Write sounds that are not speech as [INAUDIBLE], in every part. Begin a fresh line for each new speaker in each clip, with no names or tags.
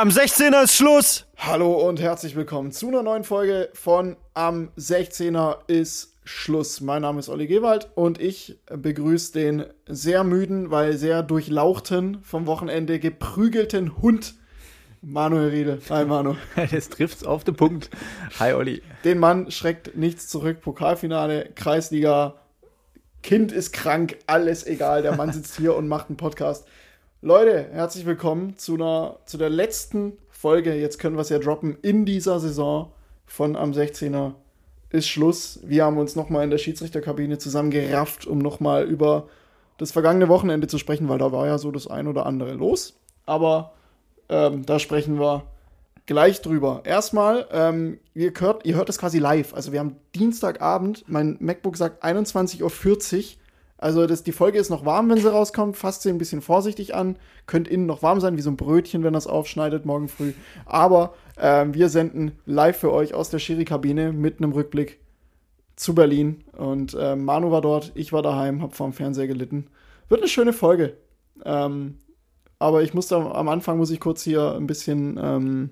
am 16er ist Schluss.
Hallo und herzlich willkommen zu einer neuen Folge von Am 16er ist Schluss. Mein Name ist Olli Gewald und ich begrüße den sehr müden, weil sehr durchlauchten, vom Wochenende geprügelten Hund Manuel Riedel. Hi Manu. [LAUGHS]
Das trifft's auf den Punkt. Hi Olli.
Den Mann schreckt nichts zurück. Pokalfinale, Kreisliga, Kind ist krank, alles egal. Der Mann sitzt hier und macht einen Podcast. Leute, herzlich willkommen zu, einer, zu der letzten Folge. Jetzt können wir es ja droppen in dieser Saison von am 16er ist Schluss. Wir haben uns nochmal in der Schiedsrichterkabine zusammengerafft, um nochmal über das vergangene Wochenende zu sprechen, weil da war ja so das ein oder andere los. Aber ähm, da sprechen wir gleich drüber. Erstmal, ähm, ihr, hört, ihr hört das quasi live. Also wir haben Dienstagabend, mein MacBook sagt 21.40 Uhr also das, die Folge ist noch warm, wenn sie rauskommt. Fasst sie ein bisschen vorsichtig an. Könnte innen noch warm sein, wie so ein Brötchen, wenn das aufschneidet morgen früh. Aber äh, wir senden live für euch aus der Schiri-Kabine mit einem Rückblick zu Berlin. Und äh, Manu war dort, ich war daheim, hab vorm Fernseher gelitten. Wird eine schöne Folge. Ähm, aber ich musste am Anfang muss ich kurz hier ein bisschen ähm,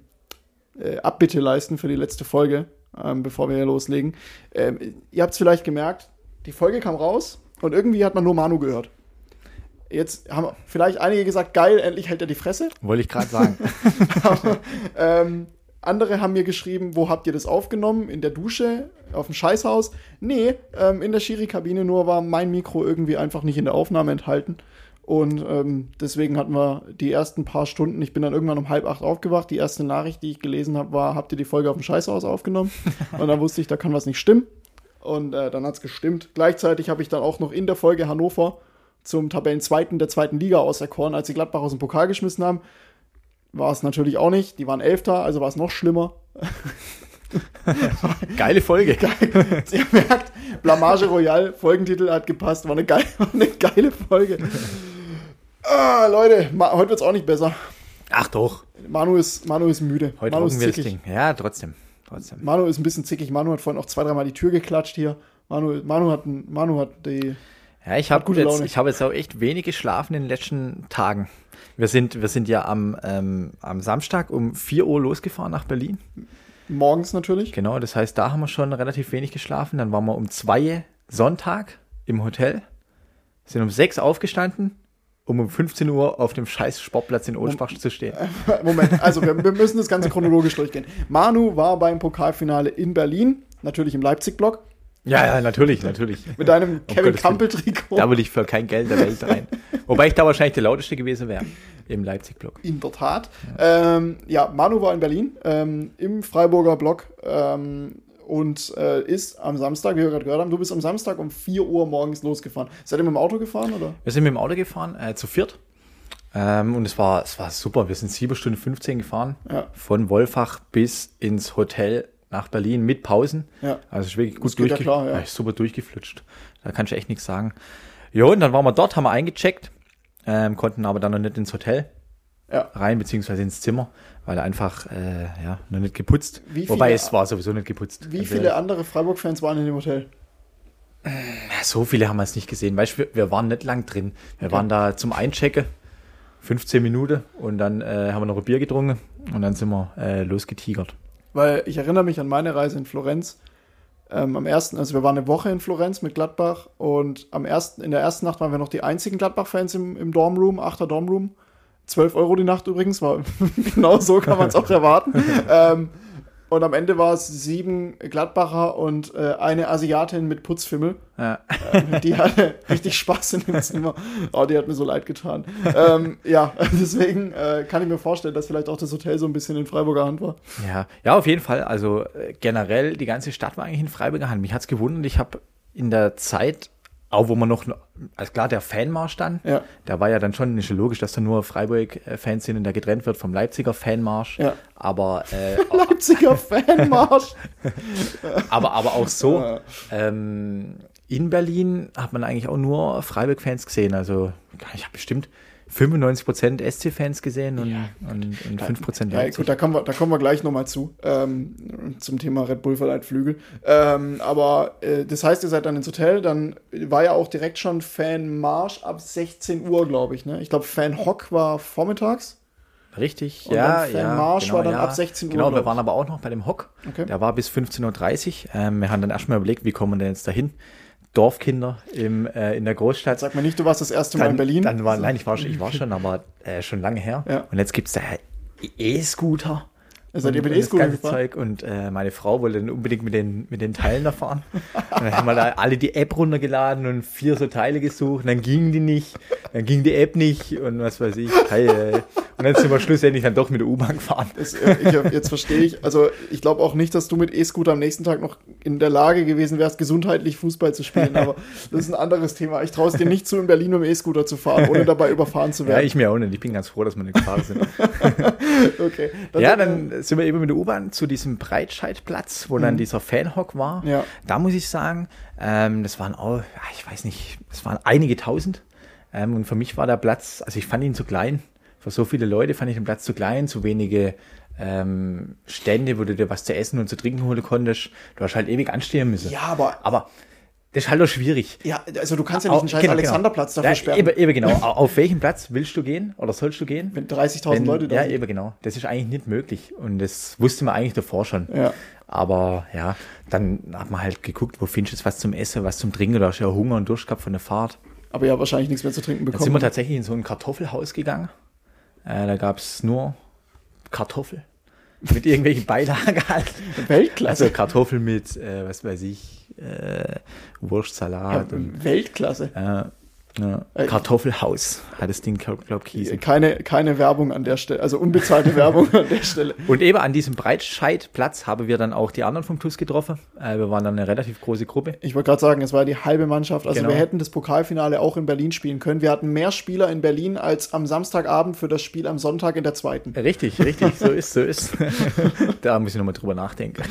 äh, Abbitte leisten für die letzte Folge, ähm, bevor wir hier loslegen. Ähm, ihr habt es vielleicht gemerkt, die Folge kam raus und irgendwie hat man nur Manu gehört. Jetzt haben vielleicht einige gesagt, geil, endlich hält er die Fresse.
Wollte ich gerade sagen.
Aber, [LAUGHS] ähm, andere haben mir geschrieben, wo habt ihr das aufgenommen? In der Dusche? Auf dem Scheißhaus? Nee, ähm, in der Schiri-Kabine, nur war mein Mikro irgendwie einfach nicht in der Aufnahme enthalten. Und ähm, deswegen hatten wir die ersten paar Stunden, ich bin dann irgendwann um halb acht aufgewacht. Die erste Nachricht, die ich gelesen habe, war, habt ihr die Folge auf dem Scheißhaus aufgenommen? Und dann wusste ich, da kann was nicht stimmen. Und äh, dann hat es gestimmt. Gleichzeitig habe ich dann auch noch in der Folge Hannover zum Tabellenzweiten der zweiten Liga auserkoren, als sie Gladbach aus dem Pokal geschmissen haben. War es natürlich auch nicht. Die waren Elfter, also war es noch schlimmer. [LAUGHS]
Geile Folge. [LAUGHS]
Geil. Ihr merkt, Blamage Royal, Folgentitel hat gepasst. War eine geile, [LAUGHS] eine geile Folge. Ah, Leute, heute wird es auch nicht besser.
Ach doch.
Manu ist, Manu ist müde.
Heute
Manu
ist wir das Ding. Ja, trotzdem. Trotzdem.
Manu ist ein bisschen zickig. Manu hat vorhin auch zwei, dreimal die Tür geklatscht hier. Manu, Manu, hat, Manu hat die.
Ja, ich habe jetzt, ich hab jetzt auch echt wenig geschlafen in den letzten Tagen. Wir sind, wir sind ja am, ähm, am Samstag um 4 Uhr losgefahren nach Berlin.
Morgens natürlich.
Genau, das heißt, da haben wir schon relativ wenig geschlafen. Dann waren wir um 2 Sonntag im Hotel, sind um 6 aufgestanden, um um 15 Uhr auf dem scheiß Sportplatz in Ohlsbach zu stehen. [LAUGHS]
Moment, also wir, wir, müssen das Ganze chronologisch durchgehen. Manu war beim Pokalfinale in Berlin, natürlich im Leipzig-Block.
Ja, ja, natürlich, natürlich.
Mit deinem Kevin Campbell-Trikot.
Da würde ich für kein Geld der Welt rein. Wobei ich da wahrscheinlich der lauteste gewesen wäre im Leipzig-Block.
In der Tat. Ja. Ähm, ja, Manu war in Berlin ähm, im Freiburger Block. Ähm, und äh, ist am Samstag, wie wir gerade gehört haben, du bist am Samstag um 4 Uhr morgens losgefahren. Seid ihr mit dem Auto gefahren oder?
Wir sind mit dem Auto gefahren, äh, zu viert. Ähm, und es war, es war super. Wir sind 7 Stunden 15 gefahren.
Ja.
Von Wolfach bis ins Hotel nach Berlin mit Pausen.
Ja.
Also ist wirklich gut durchge
ja ja,
super durchgeflutscht. Da kannst du echt nichts sagen. Ja, und dann waren wir dort, haben wir eingecheckt, ähm, konnten aber dann noch nicht ins Hotel
ja.
rein, beziehungsweise ins Zimmer, weil er einfach äh, ja, noch nicht geputzt.
Wie
Wobei es war sowieso nicht geputzt.
Wie viele andere Freiburg-Fans waren in dem Hotel?
So viele haben wir es nicht gesehen. Weißt wir, wir, waren nicht lang drin. Wir okay. waren da zum Einchecken, 15 Minuten, und dann äh, haben wir noch ein Bier getrunken und dann sind wir äh, losgetigert.
Weil ich erinnere mich an meine Reise in Florenz. Ähm, am ersten, also wir waren eine Woche in Florenz mit Gladbach und am ersten, in der ersten Nacht waren wir noch die einzigen Gladbach-Fans im, im Dormroom, achter Dormroom. 12 Euro die Nacht übrigens, war [LAUGHS] genau so kann man es auch erwarten. ähm, und am Ende war es sieben Gladbacher und äh, eine Asiatin mit Putzfimmel.
Ja.
Ähm, die hatte richtig Spaß in dem Zimmer. Oh, die hat mir so leid getan. ähm, ja, [LAUGHS] deswegen äh, kann ich mir vorstellen, dass vielleicht auch das Hotel so ein bisschen in Freiburger Hand war.
Ja, ja auf jeden Fall. Also äh, generell, die ganze Stadt war eigentlich in Freiburger Hand. Mich hat es gewundert. Ich habe in der Zeit auch wo man noch, also klar, der Fanmarsch dann,
ja.
der war ja dann schon nicht logisch, dass da nur Freiburg-Fans sind und der getrennt wird vom Leipziger Fanmarsch.
Ja.
Aber äh, [LAUGHS]
Leipziger Fanmarsch. [LAUGHS]
aber, aber auch so. Ja. Ähm, in Berlin hat man eigentlich auch nur Freiburg-Fans gesehen. Also ich habe bestimmt 95% SC-Fans gesehen und, ja. und, und 5%
ja, gut, da kommen wir, da kommen wir gleich nochmal zu, ähm, zum Thema Red Bull verleiht Flügel. Ähm, aber äh, das heißt, ihr seid dann ins Hotel, dann war ja auch direkt schon Fanmarsch ab 16 Uhr, glaube ich. Ne? Ich glaube, Fan Hock war vormittags.
Richtig,
Und
ja,
dann
ja.
Fanmarsch war dann ab 16 Uhr,
Genau, wir waren aber auch noch bei dem Hock.
Okay.
Der war bis 15.30 Uhr. Ähm, wir haben dann erstmal überlegt, wie kommen wir denn jetzt dahin? Dorfkinder im, äh, in der Großstadt.
Sag mir nicht, du warst das erste Mal
dann,
in Berlin.
Dann war, nein, ich war schon, ich war [LAUGHS] schon, aber äh, schon lange her.
Ja.
Und jetzt gibt's da E-Scooter.
Ihr
und- und das
E-Scooter
ganze? Zeug und äh, meine Frau wollte dann unbedingt mit den, mit den Teilen da fahren. [LAUGHS] Und dann haben wir da alle die App runtergeladen und vier so Teile gesucht. Und dann gingen die nicht, dann ging die App nicht und was weiß ich. Äh, und dann sind wir schlussendlich dann doch mit der U-Bahn gefahren.
Das, äh, ich, jetzt verstehe ich. Also ich glaube auch nicht, dass du mit E-Scooter am nächsten Tag noch in der Lage gewesen wärst, gesundheitlich Fußball zu spielen. [LAUGHS] Aber das ist ein anderes Thema. Ich traue es dir nicht zu, in Berlin mit dem E-Scooter zu fahren, ohne [LAUGHS] dabei überfahren zu
Ja,
werden.
ich mir auch nicht. Ich bin ganz froh, dass wir nicht gefahren sind. [LAUGHS]
okay.
ja,
sind wir-
dann sind wir eben mit der U-Bahn zu diesem Breitscheidplatz, wo dann dieser Fanhock war.
Mhm. Ja.
Da muss ich sagen, ähm, das waren auch, ja, ich weiß nicht, das waren einige tausend. Ähm, und für mich war der Platz, also ich fand ihn zu klein. Für so viele Leute fand ich den Platz zu klein, zu wenige ähm, Stände, wo du dir was zu essen und zu trinken holen konntest. Du hast halt ewig anstehen müssen.
Ja, aber
Aber das ist halt auch schwierig.
ja, also du kannst ja nicht einen scheiß
genau,
Alexanderplatz
genau.
dafür
Ja,
sperren.
Eben, eben genau. [LAUGHS] Au- Auf welchen Platz willst du gehen oder sollst du gehen?
Wenn 30.000
Wenn-
Leute da
ja,
sind.
eben genau. Das ist eigentlich nicht möglich. Und das wusste man eigentlich davor schon.
Ja.
Aber ja, dann hat man halt geguckt, wo findest du jetzt was zum Essen, was zum Trinken. Du hast ja Hunger und Durst gehabt von der Fahrt.
Aber ja, wahrscheinlich nichts mehr zu trinken
Dann sind
bekommen.
wir tatsächlich in so ein Kartoffelhaus gegangen. Äh, da gab es nur Kartoffel. Mit irgendwelchen Beilagen halt. [LAUGHS]
Weltklasse.
Also Kartoffel mit, äh, was weiß ich, äh, Wurstsalat und
Weltklasse.
Äh, ja,
Äh,
Kartoffelhaus hat das Ding, glaub, glaub Kiesel.
Keine, keine Werbung an der Stelle, also unbezahlte [LAUGHS] Werbung an der Stelle.
Und eben an diesem Breitscheidplatz haben wir dann auch die anderen vom TUS getroffen. Äh, wir waren dann eine relativ große Gruppe.
Ich wollte gerade sagen, es war die halbe Mannschaft. Also
Genau.
wir hätten das Pokalfinale auch in Berlin spielen können. Wir hatten mehr Spieler in Berlin als am Samstagabend für das Spiel am Sonntag in der zweiten.
Richtig, richtig, so ist, so ist. [LAUGHS] da muss ich nochmal drüber nachdenken.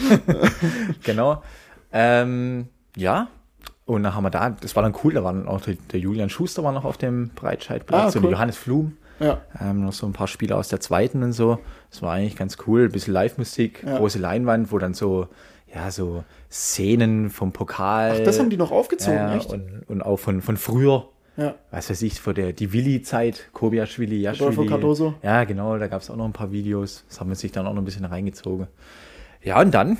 [LAUGHS] genau. Ähm, ja. Und dann haben wir da, das war dann cool, da war dann auch der, der Julian Schuster war noch auf dem Breitscheidplatz
Ah,
und
cool.
Johannes Flum.
Ja,
Ähm, noch so ein paar Spieler aus der zweiten und so. Das war eigentlich ganz cool. Ein bisschen Live-Musik,
Ja.
große Leinwand, wo dann so, ja, so Szenen vom Pokal.
Ach, das haben die noch aufgezogen,
ja,
echt?
Und, und auch von, von früher.
Ja.
Was weiß ich, vor der die Willi-Zeit, Kobiaschwili, Jaschwili.
Cardoso.
Ja, genau, da gab es auch noch ein paar Videos. Das haben wir sich dann auch noch ein bisschen reingezogen. Ja, und dann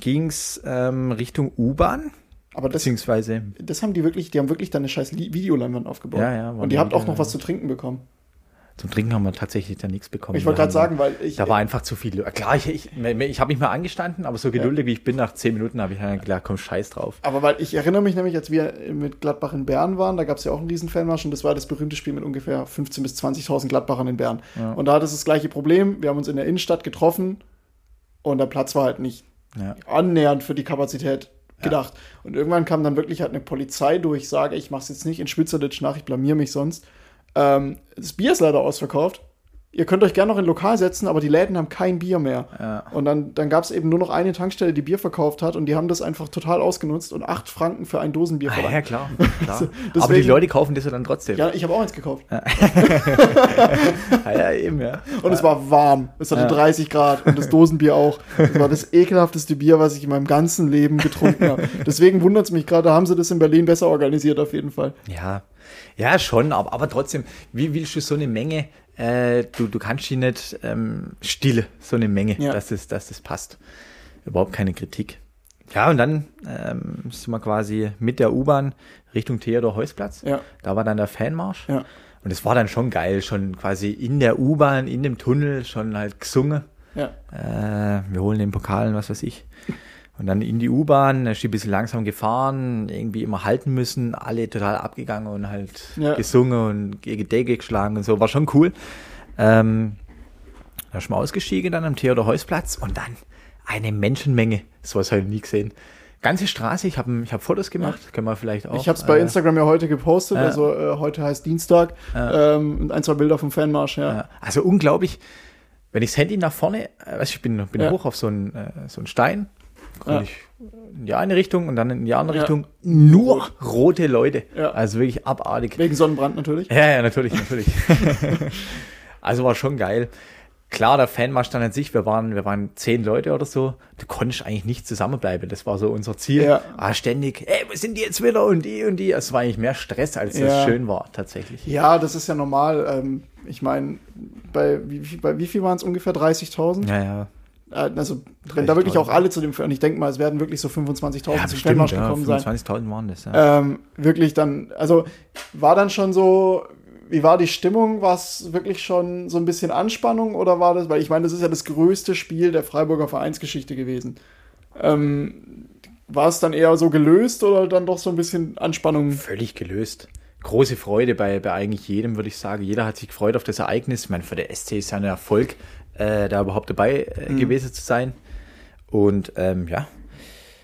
ging's ähm, Richtung U-Bahn,
Aber das,
beziehungsweise
das haben die wirklich, die haben wirklich dann eine scheiß Videoleinwand aufgebaut.
Ja, ja,
Und ihr habt auch noch was zu trinken bekommen.
zum Trinken haben wir tatsächlich dann nichts bekommen.
Ich wollte gerade sagen, weil ich.
Da war einfach zu viel. Klar, ich, ich, ich habe mich mal angestanden, aber so geduldig wie ich bin, nach zehn Minuten habe ich dann gedacht, komm, scheiß drauf.
aber weil ich erinnere mich nämlich, als wir mit Gladbach in Bern waren, da gab es ja auch einen riesen Fanmarsch und das war das berühmte Spiel mit ungefähr 15.000 bis 20.000 Gladbachern in Bern. Und da hat es das gleiche Problem. Wir haben uns in der Innenstadt getroffen und der Platz war halt nicht
Ja.
annähernd für die Kapazität gedacht. Und irgendwann kam dann wirklich halt eine Polizeidurchsage, ich mache es jetzt nicht in Schwitzerdeutsch nach, ich blamier mich sonst. Ähm, das Bier ist leider ausverkauft. Ihr könnt euch gerne noch in Lokal setzen, aber die Läden haben kein Bier mehr.
Ja.
Und dann, dann gab es eben nur noch eine Tankstelle, die Bier verkauft hat und die haben das einfach total ausgenutzt und acht Franken für ein Dosenbier
Ah, ja,
verlangt.
klar. [LAUGHS] klar. aber
deswegen-
die Leute kaufen das ja dann trotzdem.
Ja, ich habe auch eins gekauft. [LAUGHS]
Ah, ja eben, ja.
Und es war warm. Es hatte 30 Grad und das Dosenbier auch. Es war das ekelhafteste Bier, was ich in meinem ganzen Leben getrunken habe. Deswegen wundert es mich gerade, da haben sie das in Berlin besser organisiert auf jeden Fall.
Ja, ja schon, aber, aber trotzdem, wie willst du so eine Menge, äh, du, du kannst die nicht ähm, still, so eine Menge,
Ja.
dass, das, dass das passt. Überhaupt keine Kritik. Ja, und dann ähm, sind wir quasi mit der U-Bahn Richtung Theodor-Heuss-Platz.
Ja.
Da war dann der Fanmarsch.
Ja.
Und es war dann schon geil, schon quasi in der U-Bahn, in dem Tunnel, schon halt gesungen.
Ja.
Äh, wir holen den Pokal und was weiß ich. Und dann in die U-Bahn, da ist die ein bisschen langsam gefahren, irgendwie immer halten müssen, alle total abgegangen und halt
Ja.
gesungen und gegen Decke geschlagen und so, war schon cool. Ähm, da ist man ausgestiegen dann am Theodor-Heuss-Platz und dann eine Menschenmenge, sowas habe ich nie gesehen. Ganze Straße, ich habe ich hab Fotos gemacht, können wir vielleicht auch.
Ich habe es bei
äh,
Instagram ja heute gepostet,
ja.
also äh, heute heißt Dienstag. Ähm, und ein, zwei Bilder vom Fanmarsch, ja.
Ja, also unglaublich, wenn ich das Handy nach vorne, äh, weißt, du, ich bin, bin
Ja.
hoch auf so einen, äh, so einen Stein,
Ja.
in die eine Richtung und dann in die andere
Ja.
Richtung, nur rote Leute.
Ja.
Also wirklich abartig.
Wegen Sonnenbrand natürlich.
Ja, ja, natürlich, natürlich. [LAUGHS] also war schon geil. klar, der Fanmarsch dann an sich, wir waren, wir waren zehn Leute oder so, du konntest eigentlich nicht zusammenbleiben. Das war so unser Ziel.
Ja.
Ah, ständig, ey, wo sind die jetzt wieder und die und die. Es war eigentlich mehr Stress, als
Ja.
es schön war, tatsächlich.
Ja, das ist ja normal. Ähm, ich meine, bei bei wie viel waren es ungefähr 30.000?
Ja, ja.
Äh, Also, wenn da wirklich
30.000.
auch alle zu dem Fan, ich denke mal, es werden wirklich so 25.000
Ja,
zum Fanmarsch
ja,
gekommen sein.
25.000 waren das, ja.
Ähm, wirklich dann, also war dann schon so, wie war die Stimmung? War es wirklich schon so ein bisschen Anspannung oder war das, weil ich meine, das ist ja das größte Spiel der Freiburger Vereinsgeschichte gewesen. Ähm, war es dann eher so gelöst oder dann doch so ein bisschen Anspannung?
Völlig gelöst. Große Freude bei, bei eigentlich jedem, würde ich sagen. Jeder hat sich gefreut auf das Ereignis. Ich meine, für der SC ist ja ein Erfolg, äh, da überhaupt dabei äh,
Mhm.
gewesen zu sein. Und ähm, ja,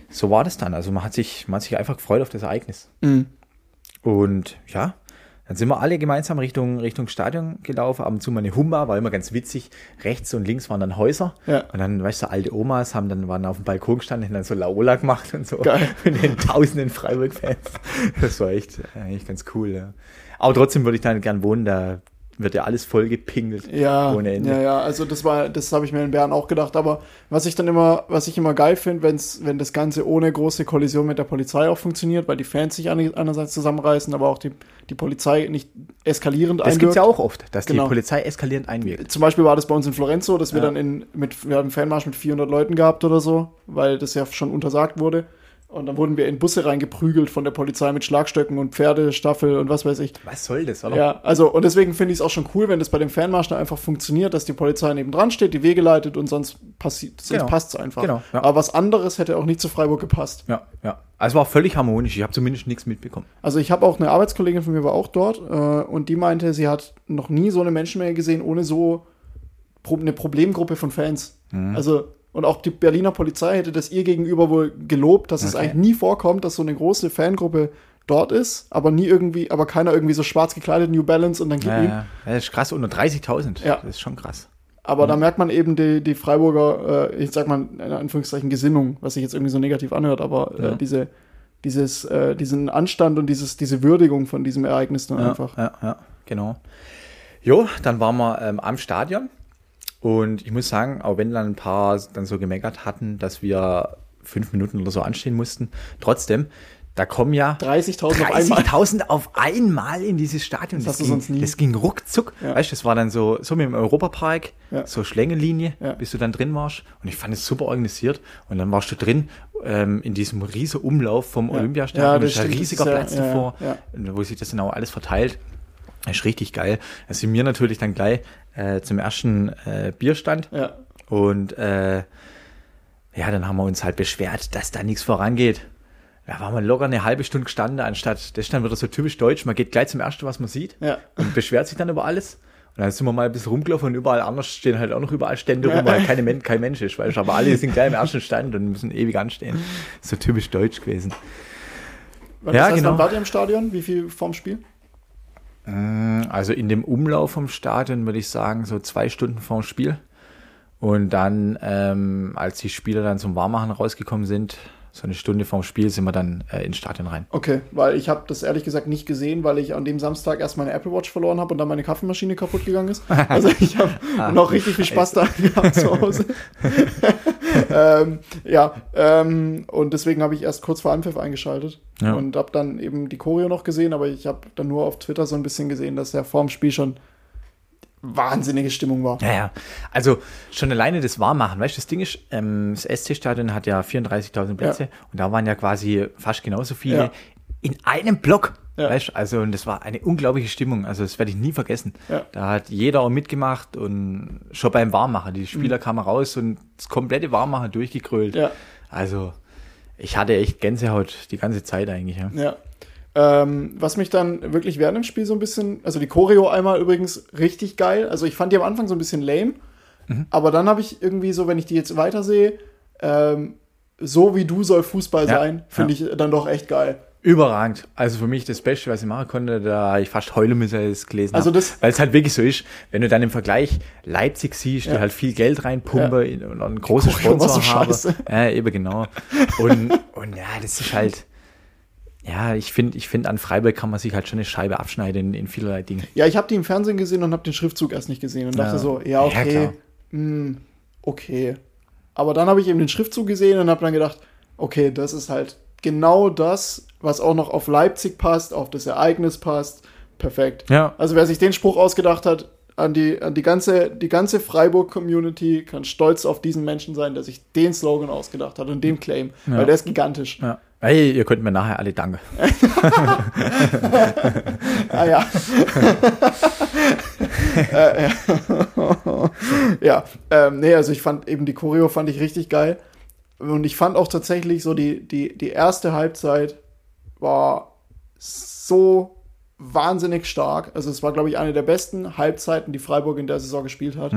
so war das dann. Also man hat sich, man hat sich einfach gefreut auf das Ereignis.
Mhm.
Und ja, dann sind wir alle gemeinsam Richtung, Richtung Stadion gelaufen. Ab und zu mal eine Humba, war immer ganz witzig. Rechts und links waren dann Häuser.
Ja.
Und dann, weißt du, alte Omas haben dann, waren auf dem Balkon gestanden, haben dann so Laola gemacht und so.
Geil. [LAUGHS]
Mit den tausenden Freiburg-Fans. Das war echt äh, eigentlich ganz cool, ja. Aber trotzdem würde ich da gern wohnen, da wird ja alles voll gepingelt.
Ja,
Ohne Ende.
ja, ja, also das war, das habe ich mir in Bern auch gedacht, aber was ich dann immer, was ich immer geil finde, wenn's, wenn das Ganze ohne große Kollision mit der Polizei auch funktioniert, weil die Fans sich eine- einerseits zusammenreißen, aber auch die, die Polizei nicht eskalierend
Das gibt's
einwirkt.
ja auch oft, dass
Genau.
die Polizei eskalierend einwirkt.
Zum Beispiel war das bei uns in Florenz so, dass wir
Ja.
dann in, mit, wir haben einen Fanmarsch mit 400 Leuten gehabt oder so, weil das ja schon untersagt wurde. Und dann wurden wir in Busse reingeprügelt von der Polizei mit Schlagstöcken und Pferdestaffel und was weiß ich.
Was soll das, oder?
Ja, also und deswegen finde ich es auch schon cool, wenn das bei dem Fanmarsch dann einfach funktioniert, dass die Polizei neben dran steht, die Wege leitet und sonst, passiert, sonst
Genau.
passt es einfach.
Genau, ja.
Aber was anderes hätte auch nicht zu Freiburg gepasst.
Ja, ja. Also war völlig harmonisch. Ich habe zumindest nichts mitbekommen.
Also ich habe auch eine Arbeitskollegin von mir war auch dort äh, und die meinte, sie hat noch nie so eine Menschenmenge gesehen ohne so eine Problemgruppe von Fans.
Mhm.
Also und auch die Berliner Polizei hätte das ihr gegenüber wohl gelobt, dass es
Okay.
eigentlich nie vorkommt, dass so eine große Fangruppe dort ist, aber nie irgendwie, aber keiner irgendwie so schwarz gekleidet New Balance und dann gib
Ja,
ihm.
ja. Das ist krass, unter 30.000.
Ja.
Das ist schon krass.
Aber da merkt man eben die, die Freiburger, äh, ich sag mal in Anführungszeichen Gesinnung, was sich jetzt irgendwie so negativ anhört, aber
Ja.
äh, diese, dieses, äh, diesen Anstand und dieses, diese Würdigung von diesem Ereignis dann
Ja,
einfach.
ja, ja, genau. Jo, dann waren wir ähm, am Stadion und ich muss sagen, auch wenn dann ein paar dann so gemeckert hatten, dass wir fünf Minuten oder so anstehen mussten, trotzdem, da kommen ja
30.000 auf einmal.
30.000 auf einmal in dieses Stadion.
Das du
ging. Das ging ruckzuck.
Ja.
Weißt du, das war dann so, so wie im Europapark,
Ja.
so Schlängenlinie,
Ja.
bis du dann drin warst. Und ich fand es super organisiert. Und dann warst du drin ähm, in diesem riesen Umlauf vom
Ja.
Olympiastadion.
Ja,
das
das
ist ein
das
riesiger Platz davor, wo sich das genau alles verteilt. Das ist richtig geil. Da sind wir natürlich dann gleich äh, zum ersten äh, Bierstand.
Ja.
Und äh, ja, dann haben wir uns halt beschwert, dass da nichts vorangeht. Da waren wir locker eine halbe Stunde gestanden, anstatt, das ist dann wieder so typisch deutsch, man geht gleich zum Ersten, was man sieht
Ja.
und beschwert sich dann über alles. Und dann sind wir mal ein bisschen rumgelaufen und überall anders stehen halt auch noch überall Stände rum, weil keine, Men- kein Mensch ist, weißt du, aber alle sind gleich im ersten Stand und müssen ewig anstehen. So typisch deutsch gewesen.
Das
Ja,
heißt,
genau.
Wann wart ihr im Stadion? Wie viel vorm Spiel?
Also in dem Umlauf vom Stadion würde ich sagen, so zwei Stunden vorm Spiel. Und dann, ähm, als die Spieler dann zum Warmmachen rausgekommen sind, so eine Stunde vorm Spiel, sind wir dann äh, ins Stadion rein.
Okay, weil ich habe das ehrlich gesagt nicht gesehen, weil ich an dem Samstag erst meine Apple Watch verloren habe und dann meine Kaffeemaschine kaputt gegangen ist. Also ich habe [LAUGHS]
Ah,
noch richtig viel Spaß da gehabt zu Hause. [LAUGHS] ähm, ja, ähm, und deswegen habe ich erst kurz vor Anpfiff eingeschaltet
Ja.
und habe dann eben die Choreo noch gesehen, aber ich habe dann nur auf Twitter so ein bisschen gesehen, dass ja vorm Spiel schon wahnsinnige Stimmung war.
Ja, ja. Also schon alleine das Warmmachen, weißt du, das Ding ist, ähm, das SC-Stadion hat ja 34.000 Plätze
Ja.
und da waren ja quasi fast genauso viele
Ja.
in einem Block.
Ja.
Weißt du, also und das war eine unglaubliche Stimmung, also das werde ich nie vergessen.
Ja.
Da hat jeder auch mitgemacht und schon beim Warmmachen, die Spieler kamen raus und das komplette Warmmachen durchgekrölt.
Mhm. Ja.
Also ich hatte echt Gänsehaut die ganze Zeit eigentlich. Ja.
Ja. Ähm, was mich dann wirklich während dem Spiel so ein bisschen, also die Choreo einmal übrigens richtig geil. Also ich fand die am Anfang so ein bisschen lame,
Mhm.
aber dann habe ich irgendwie so, wenn ich die jetzt weiter sehe, ähm, so wie du soll Fußball sein, finde ich dann doch echt geil.
Überragend. Also für mich das Beste, was ich machen konnte, da ich fast heulen müssen, als ich es gelesen
Also das-
Weil es halt wirklich so ist, wenn du dann im Vergleich Leipzig siehst, die
Ja.
halt viel Geld reinpumpen in- und einen großen Sponsor haben. Ja, eben genau. Und, und ja, das ist halt, ja, ich finde, ich finde, an Freiburg kann man sich halt schon eine Scheibe abschneiden in, in vielerlei Dingen.
Ja, ich habe die im Fernsehen gesehen und habe den Schriftzug erst nicht gesehen und dachte
Ja.
so, ja,
Ja,
okay,
klar.
hm, okay. Aber dann habe ich eben den Schriftzug gesehen und habe dann gedacht, okay, das ist halt genau das, was auch noch auf Leipzig passt, auf das Ereignis passt. Perfekt.
Ja.
Also wer sich den Spruch ausgedacht hat, an die, an die ganze, die ganze Freiburg-Community kann stolz auf diesen Menschen sein, der sich den Slogan ausgedacht hat und den Claim,
Ja.
weil der ist gigantisch.
Ja. Hey, ihr könnt mir nachher alle danken. [LAUGHS]
Ah ja. [LAUGHS] äh, ja, [LAUGHS] ja ähm, nee, also ich fand eben die Choreo fand ich richtig geil. Und ich fand auch tatsächlich so die, die, die erste Halbzeit war so wahnsinnig stark. Also es war, glaube ich, eine der besten Halbzeiten, die Freiburg in der Saison gespielt hat.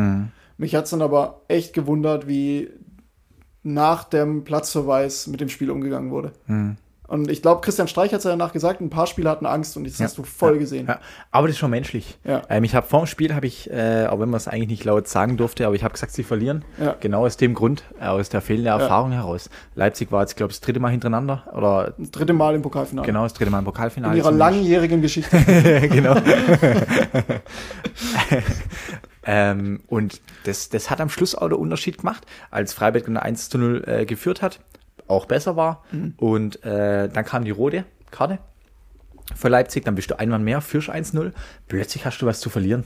Mich hat es dann aber echt gewundert, wie nach dem Platzverweis mit dem Spiel umgegangen wurde. Und ich glaube, Christian Streich hat es ja danach gesagt, ein paar Spieler hatten Angst und das hast du voll
ja.
gesehen.
Ja. Aber das ist schon menschlich.
Ja.
Ähm, ich habe vor dem Spiel, habe ich, äh, auch wenn man es eigentlich nicht laut sagen durfte, aber ich habe gesagt, sie verlieren.
Ja.
Genau aus dem Grund, äh, aus der fehlenden Erfahrung heraus. Leipzig war jetzt, glaube ich, das dritte Mal hintereinander. Oder
Das dritte Mal im Pokalfinale.
genau das dritte Mal im Pokalfinale.
In ihrer langjährigen Geschichte. [LAUGHS]
genau. [LAUGHS] ähm, und das, das hat am Schluss auch den Unterschied gemacht, als Freiburg dann 1 zu 0 äh, geführt hat, auch besser war. Und äh, dann kam die rote Karte für Leipzig, dann bist du einmal mehr, führst 1-0, plötzlich hast du was zu verlieren.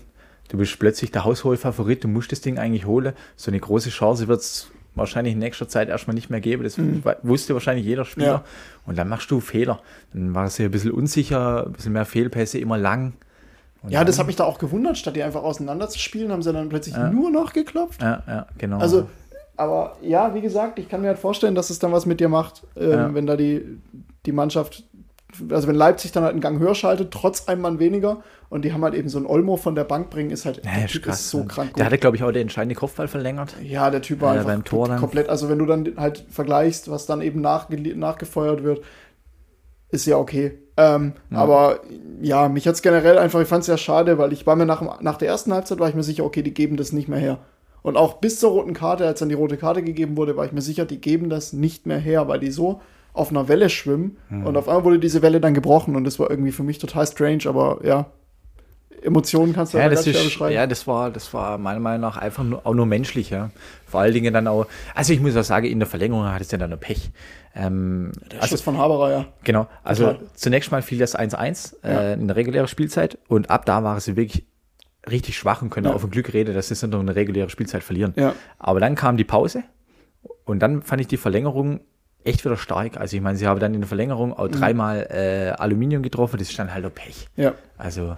Du bist plötzlich der Hausholfavorit, du musst das Ding eigentlich holen. So eine große Chance wird es wahrscheinlich in nächster Zeit erstmal nicht mehr geben. Das wusste wahrscheinlich jeder Spieler.
Ja.
Und dann machst du Fehler. Dann war es ja ein bisschen unsicher, ein bisschen mehr Fehlpässe, immer lang. Und
ja, das hat mich da auch gewundert. Statt die einfach auseinander zu spielen, haben sie dann plötzlich nur noch geklopft.
Ja, ja, genau.
Also, aber ja, wie gesagt, ich kann mir halt vorstellen, dass es dann was mit dir macht, ähm,
Ja.
wenn da die, die Mannschaft, also wenn Leipzig dann halt einen Gang höher schaltet, trotz einem Mann weniger, und die haben halt eben so ein Olmo von der Bank bringen, ist halt,
ja,
der
ist
Typ
krass.
ist so krank
Der hatte, glaube ich, auch den entscheidenden Kopfball verlängert.
Ja, der Typ war
Ja,
einfach
beim Tor dann.
komplett. Also wenn du dann halt vergleichst, was dann eben nachge nachgefeuert wird, ist ja okay. Ähm, Aber ja, mich hat's generell einfach, ich fand's ja schade, weil ich war mir nach, nach der ersten Halbzeit war ich mir sicher, okay, die geben das nicht mehr her. Und auch bis zur roten Karte, als dann die rote Karte gegeben wurde, war ich mir sicher, die geben das nicht mehr her, weil die so auf einer Welle schwimmen. Und auf einmal wurde diese Welle dann gebrochen und das war irgendwie für mich total strange, aber ja. Emotionen kannst du
Ja, das ist,
beschreiben.
ja, das war, das war meiner Meinung nach einfach nur, auch nur menschlich, ja. Vor allen Dingen dann auch, also ich muss auch sagen, in der Verlängerung hat es ja dann nur Pech. Ähm,
der
also,
Schuss von Haberer, ja.
genau, also
Total.
zunächst mal fiel das 1-1
Ja.
äh, in der regulären Spielzeit und ab da war es wirklich richtig schwach und können
Ja.
auf ein Glück reden, dass sie noch eine reguläre Spielzeit verlieren.
Ja.
Aber dann kam die Pause und dann fand ich die Verlängerung echt wieder stark. Also ich meine, sie haben dann in der Verlängerung
Mhm.
auch dreimal äh, Aluminium getroffen, das ist dann halt auch Pech.
Ja.
Also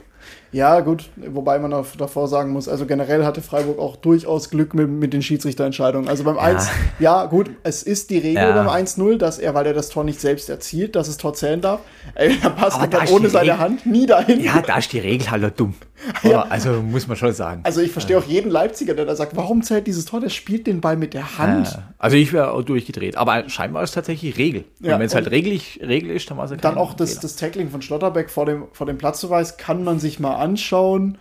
Ja, gut, wobei man davor sagen muss, also generell hatte Freiburg auch durchaus Glück mit, mit den Schiedsrichterentscheidungen. Also beim 1, ja gut, es ist die Regel
Ja.
beim 1-0, dass er, weil er das Tor nicht selbst erzielt, dass das Tor zählen darf. Ey, er passt
da
dann ohne seine
Regel-
Hand nie dahin.
ja, da ist die Regel halt dumm. [LAUGHS] Oder, Also muss man schon sagen.
Also ich verstehe auch jeden Leipziger, der da sagt, warum zählt dieses Tor? Der spielt den Ball mit der Hand.
Also ich wäre auch durchgedreht. Aber scheinbar ist es tatsächlich Regel.
Ja,
und wenn es halt regelig, Regel ist, dann war es ja
Dann auch das, das Tackling von Schlotterbeck vor dem, vor dem Platzverweis kann man sich mal anschauen.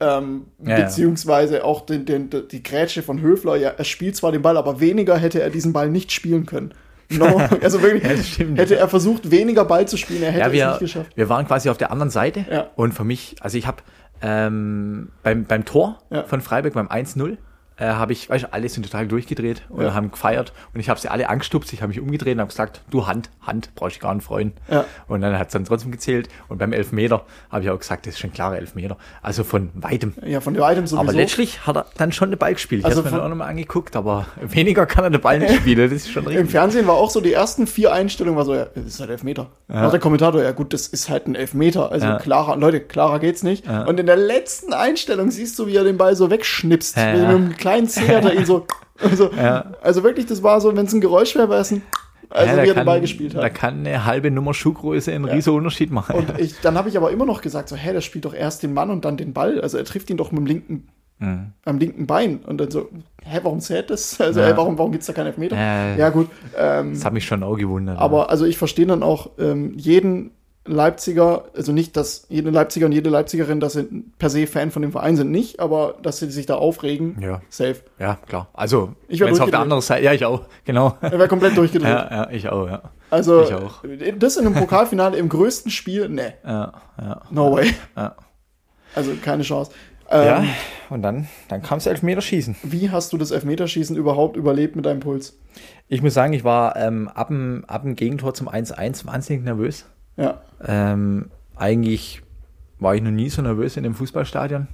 Ähm,
Ja,
beziehungsweise auch den, den, die Grätsche von Höfler. Ja, er spielt zwar den Ball, aber weniger hätte er diesen Ball nicht spielen können. [LAUGHS] No, also wirklich,
Ja,
hätte er versucht, weniger Ball zu spielen, er hätte
Ja,
es
wir,
nicht geschafft.
wir waren quasi auf der anderen Seite.
Ja.
Und für mich, also ich habe ähm, beim, beim Tor von Freiburg, beim 1-0, äh, habe ich, weißt du, alle sind total durchgedreht und
Ja.
haben gefeiert. Und ich habe sie alle angestupst, ich habe mich umgedreht und habe gesagt, du Hand, Hand, brauchst ich gar nicht freuen.
Ja.
Und dann hat es dann trotzdem gezählt. Und beim Elfmeter habe ich auch gesagt, das ist schon klare Elfmeter. Also von weitem.
Ja, von weitem sowieso.
Aber letztlich hat er dann schon den Ball gespielt. Ich
Also
habe mir auch nochmal angeguckt, aber weniger kann er den Ball nicht [LAUGHS] spielen. Das ist schon
Im
richtig.
Fernsehen war auch so, die ersten vier Einstellungen war so, ja, das ist halt Elfmeter. Ja. Auch der Kommentator, ja gut, das ist halt ein Elfmeter. Also
Ja.
klarer, Leute, klarer geht's nicht. Und in der letzten Einstellung siehst du, wie er den Ball so wegschnipst.
Ja,
mit
ja.
einem kleinen Zeh hat er ihn so. Also, [LAUGHS]
Ja.
also wirklich, das war so, wenn es ein Geräusch wäre, wäre es ein. Also
Ja,
wie
da
er den Ball gespielt
Da
hat.
kann eine halbe Nummer Schuhgröße einen riesen Unterschied machen.
Und ich, dann habe ich aber immer noch gesagt, so, hä, der spielt doch erst den Mann und dann den Ball. Also er trifft ihn doch mit dem linken,
Mhm.
am linken Bein. Und dann so, hä, warum zählt das? Also,
Ja.
hä, warum, warum gibt's da keinen Elfmeter?
Äh.
Ja, gut. Ähm,
das hat mich schon auch gewundert.
Aber also ich verstehe dann auch ähm, jeden Leipziger, also nicht, dass jede Leipziger und jede Leipzigerin, dass sie per se Fan von dem Verein sind, nicht, aber dass sie sich da aufregen,
Ja.
safe.
ja, klar. Also,
Ich
wenn es auf der anderen Seite, ja, ich auch, genau.
Er wäre komplett [LAUGHS] durchgedreht.
Ja, ja, ich auch, ja.
also
ich auch.
das in einem [LAUGHS] Pokalfinale im größten Spiel, ne,
Ja, ja,
no way.
ja.
Also keine Chance.
Ähm, ja, und dann, dann kam es Elfmeterschießen.
Wie hast du das Elfmeterschießen überhaupt überlebt mit deinem Puls?
Ich muss sagen, ich war ähm, ab, dem, ab dem Gegentor zum 1-1 wahnsinnig nervös.
Ja.
Ähm, eigentlich war ich noch nie so nervös in dem Fußballstadion.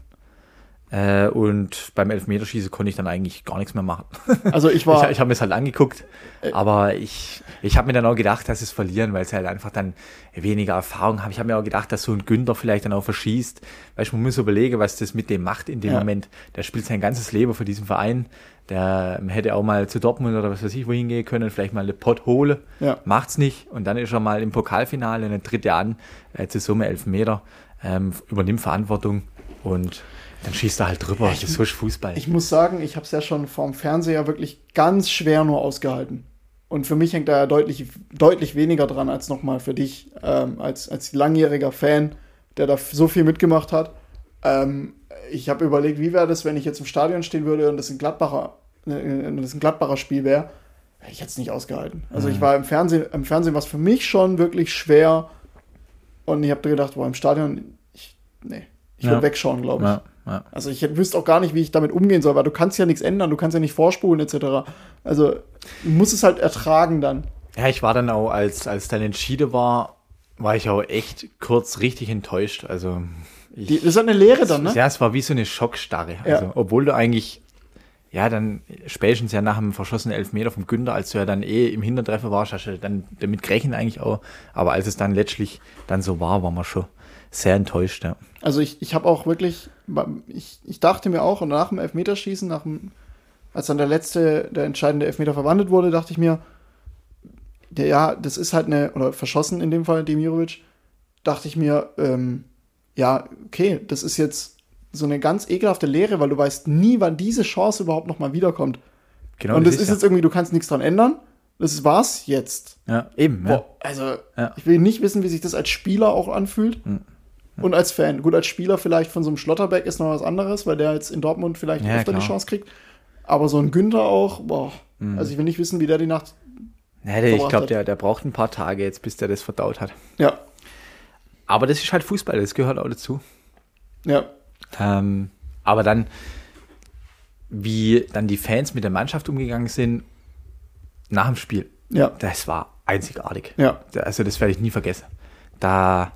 Äh, und beim Elfmeterschießen konnte ich dann eigentlich gar nichts mehr machen. [LAUGHS]
Also ich war.
ich, ich habe mir es halt angeguckt, äh, aber ich, ich habe mir dann auch gedacht, dass es verlieren, weil es halt einfach dann weniger Erfahrung habe. Ich habe mir auch gedacht, dass so ein Günther vielleicht dann auch verschießt. Weil ich man muss überlegen, was das mit dem macht in dem ja. Moment. Der spielt sein ganzes Leben für diesen Verein. Der hätte auch mal zu Dortmund oder was weiß ich wohin gehen können, vielleicht mal eine Pott hole.
Ja.
Macht's nicht. Und dann ist er mal im Pokalfinale und dann tritt er an äh, zu Summe Elfmeter, ähm, übernimmt Verantwortung und dann schießt er halt drüber. Ja, das ist Fußball.
Ich muss sagen, ich habe es ja schon vorm Fernseher wirklich ganz schwer nur ausgehalten. Und für mich hängt da ja deutlich, deutlich weniger dran als nochmal für dich, ähm, als, als langjähriger Fan, der da so viel mitgemacht hat. Ähm, ich habe überlegt, wie wäre das, wenn ich jetzt im Stadion stehen würde und das ein Gladbacher, äh, das ein Gladbacher Spiel wäre. Ich hätte es nicht ausgehalten. Also mhm. ich war im Fernsehen, im Fernsehen war es für mich schon wirklich schwer. Und ich habe gedacht, boah, im Stadion, ich, nee, ich würde ja. wegschauen, glaube ich. Ja. Ja. Also ich wüsste auch gar nicht, wie ich damit umgehen soll, weil du kannst ja nichts ändern, du kannst ja nicht vorspulen etc. Also du musst es halt ertragen dann.
Ja, ich war dann auch, als, als dann entschieden war, war ich auch echt kurz richtig enttäuscht. Also ich,
Die, das ist eine Lehre dann, ne?
Ja, es war wie so eine Schockstarre. Also, ja. obwohl du eigentlich, ja, dann spätestens ja nach dem verschossenen Elfmeter vom Günther, als du ja dann eh im Hintertreffer warst, hast du dann damit gerechnet eigentlich auch. Aber als es dann letztlich dann so war, war man schon sehr enttäuscht, ja.
Also ich, ich habe auch wirklich, ich, ich dachte mir auch, und nach dem Elfmeterschießen, nach dem, als dann der letzte, der entscheidende Elfmeter verwandelt wurde, dachte ich mir, ja, das ist halt eine, oder verschossen in dem Fall, Demirovic, dachte ich mir, ähm, ja, okay, das ist jetzt so eine ganz ekelhafte Lehre, weil du weißt nie, wann diese Chance überhaupt nochmal wiederkommt. Genau. Und das, ist, ist jetzt irgendwie, du kannst nichts dran ändern. Das war's jetzt.
Ja, eben.
Boah, also, ja. ich will nicht wissen, wie sich das als Spieler auch anfühlt. Mhm. Und als Fan. Gut, als Spieler vielleicht von so einem Schlotterbeck ist noch was anderes, weil der jetzt in Dortmund vielleicht ja, öfter klar. die Chance kriegt. Aber so ein Günther auch, boah. Mhm. Also ich will nicht wissen, wie der die Nacht.
Ja, der, ich glaube, der, der braucht ein paar Tage jetzt, bis der das verdaut hat.
Ja.
Aber das ist halt Fußball, das gehört auch dazu.
Ja.
Ähm, aber dann, wie dann die Fans mit der Mannschaft umgegangen sind nach dem Spiel,
ja.
das war einzigartig.
Ja.
Also das werde ich nie vergessen. Da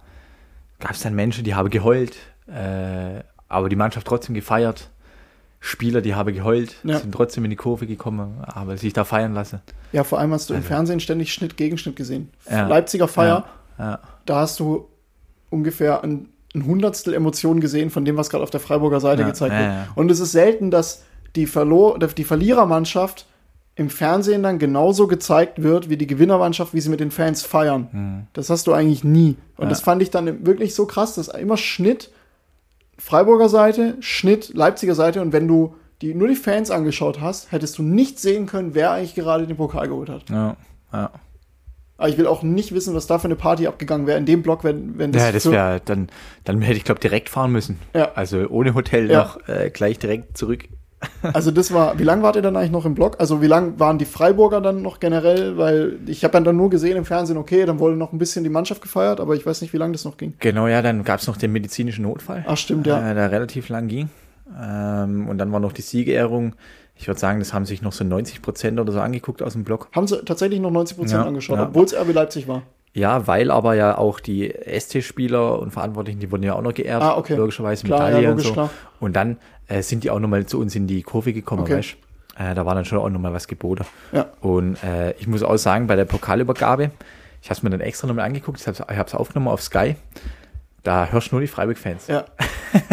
gab es dann Menschen, die haben geheult, äh, aber die Mannschaft trotzdem gefeiert. Spieler, die haben geheult, ja. sind trotzdem in die Kurve gekommen, aber sich da feiern lassen.
Ja, vor allem hast du also. im Fernsehen ständig Schnitt gegen Schnitt gesehen. Ja. Leipziger Feier, ja. da hast du ungefähr ein, ein Hundertstel Emotionen gesehen von dem, was gerade auf der Freiburger Seite gezeigt wird. Und es ist selten, dass die, Verlo die Verlierermannschaft im Fernsehen dann genauso gezeigt wird wie die Gewinnermannschaft, wie sie mit den Fans feiern. Mhm. Das hast du eigentlich nie. Und ja. das fand ich dann wirklich so krass, dass immer Schnitt Freiburger Seite, Schnitt Leipziger Seite und wenn du die, nur die Fans angeschaut hast, hättest du nicht sehen können, wer eigentlich gerade den Pokal geholt hat.
Ja, ja.
Aber ich will auch nicht wissen, was da für eine Party abgegangen wäre in dem Block, wenn, wenn
das. Ja, das wäre dann, dann hätte ich glaube direkt fahren müssen.
Ja.
Also ohne Hotel ja. noch äh, gleich direkt zurück [LAUGHS]
also das war, wie lange wart ihr dann eigentlich noch im Block? Also wie lange waren die Freiburger dann noch generell? Weil ich habe dann nur gesehen im Fernsehen, okay, dann wurde noch ein bisschen die Mannschaft gefeiert, aber ich weiß nicht, wie lange das noch ging.
Genau, ja, dann gab es noch den medizinischen Notfall.
Ach stimmt, ja.
Äh, der relativ lang ging. Ähm, und dann war noch die Siegerehrung. Ich würde sagen, das haben sich noch so 90 Prozent oder so angeguckt aus dem Block.
Haben sie tatsächlich noch 90 Prozent ja, angeschaut, ja. obwohl es RB Leipzig war.
Ja, weil aber ja auch die ST-Spieler und Verantwortlichen, die wurden ja auch noch geehrt,
ah, okay.
logischerweise
klar, Medaille ja, logisch,
und so.
Klar.
Und dann äh, sind die auch nochmal zu uns in die Kurve gekommen, okay. weißt äh, Da war dann schon auch nochmal was geboten.
Ja.
Und äh, ich muss auch sagen, bei der Pokalübergabe, ich habe es mir dann extra nochmal angeguckt, ich habe es aufgenommen auf Sky da hörst du nur die Freiburg-Fans.
Ja.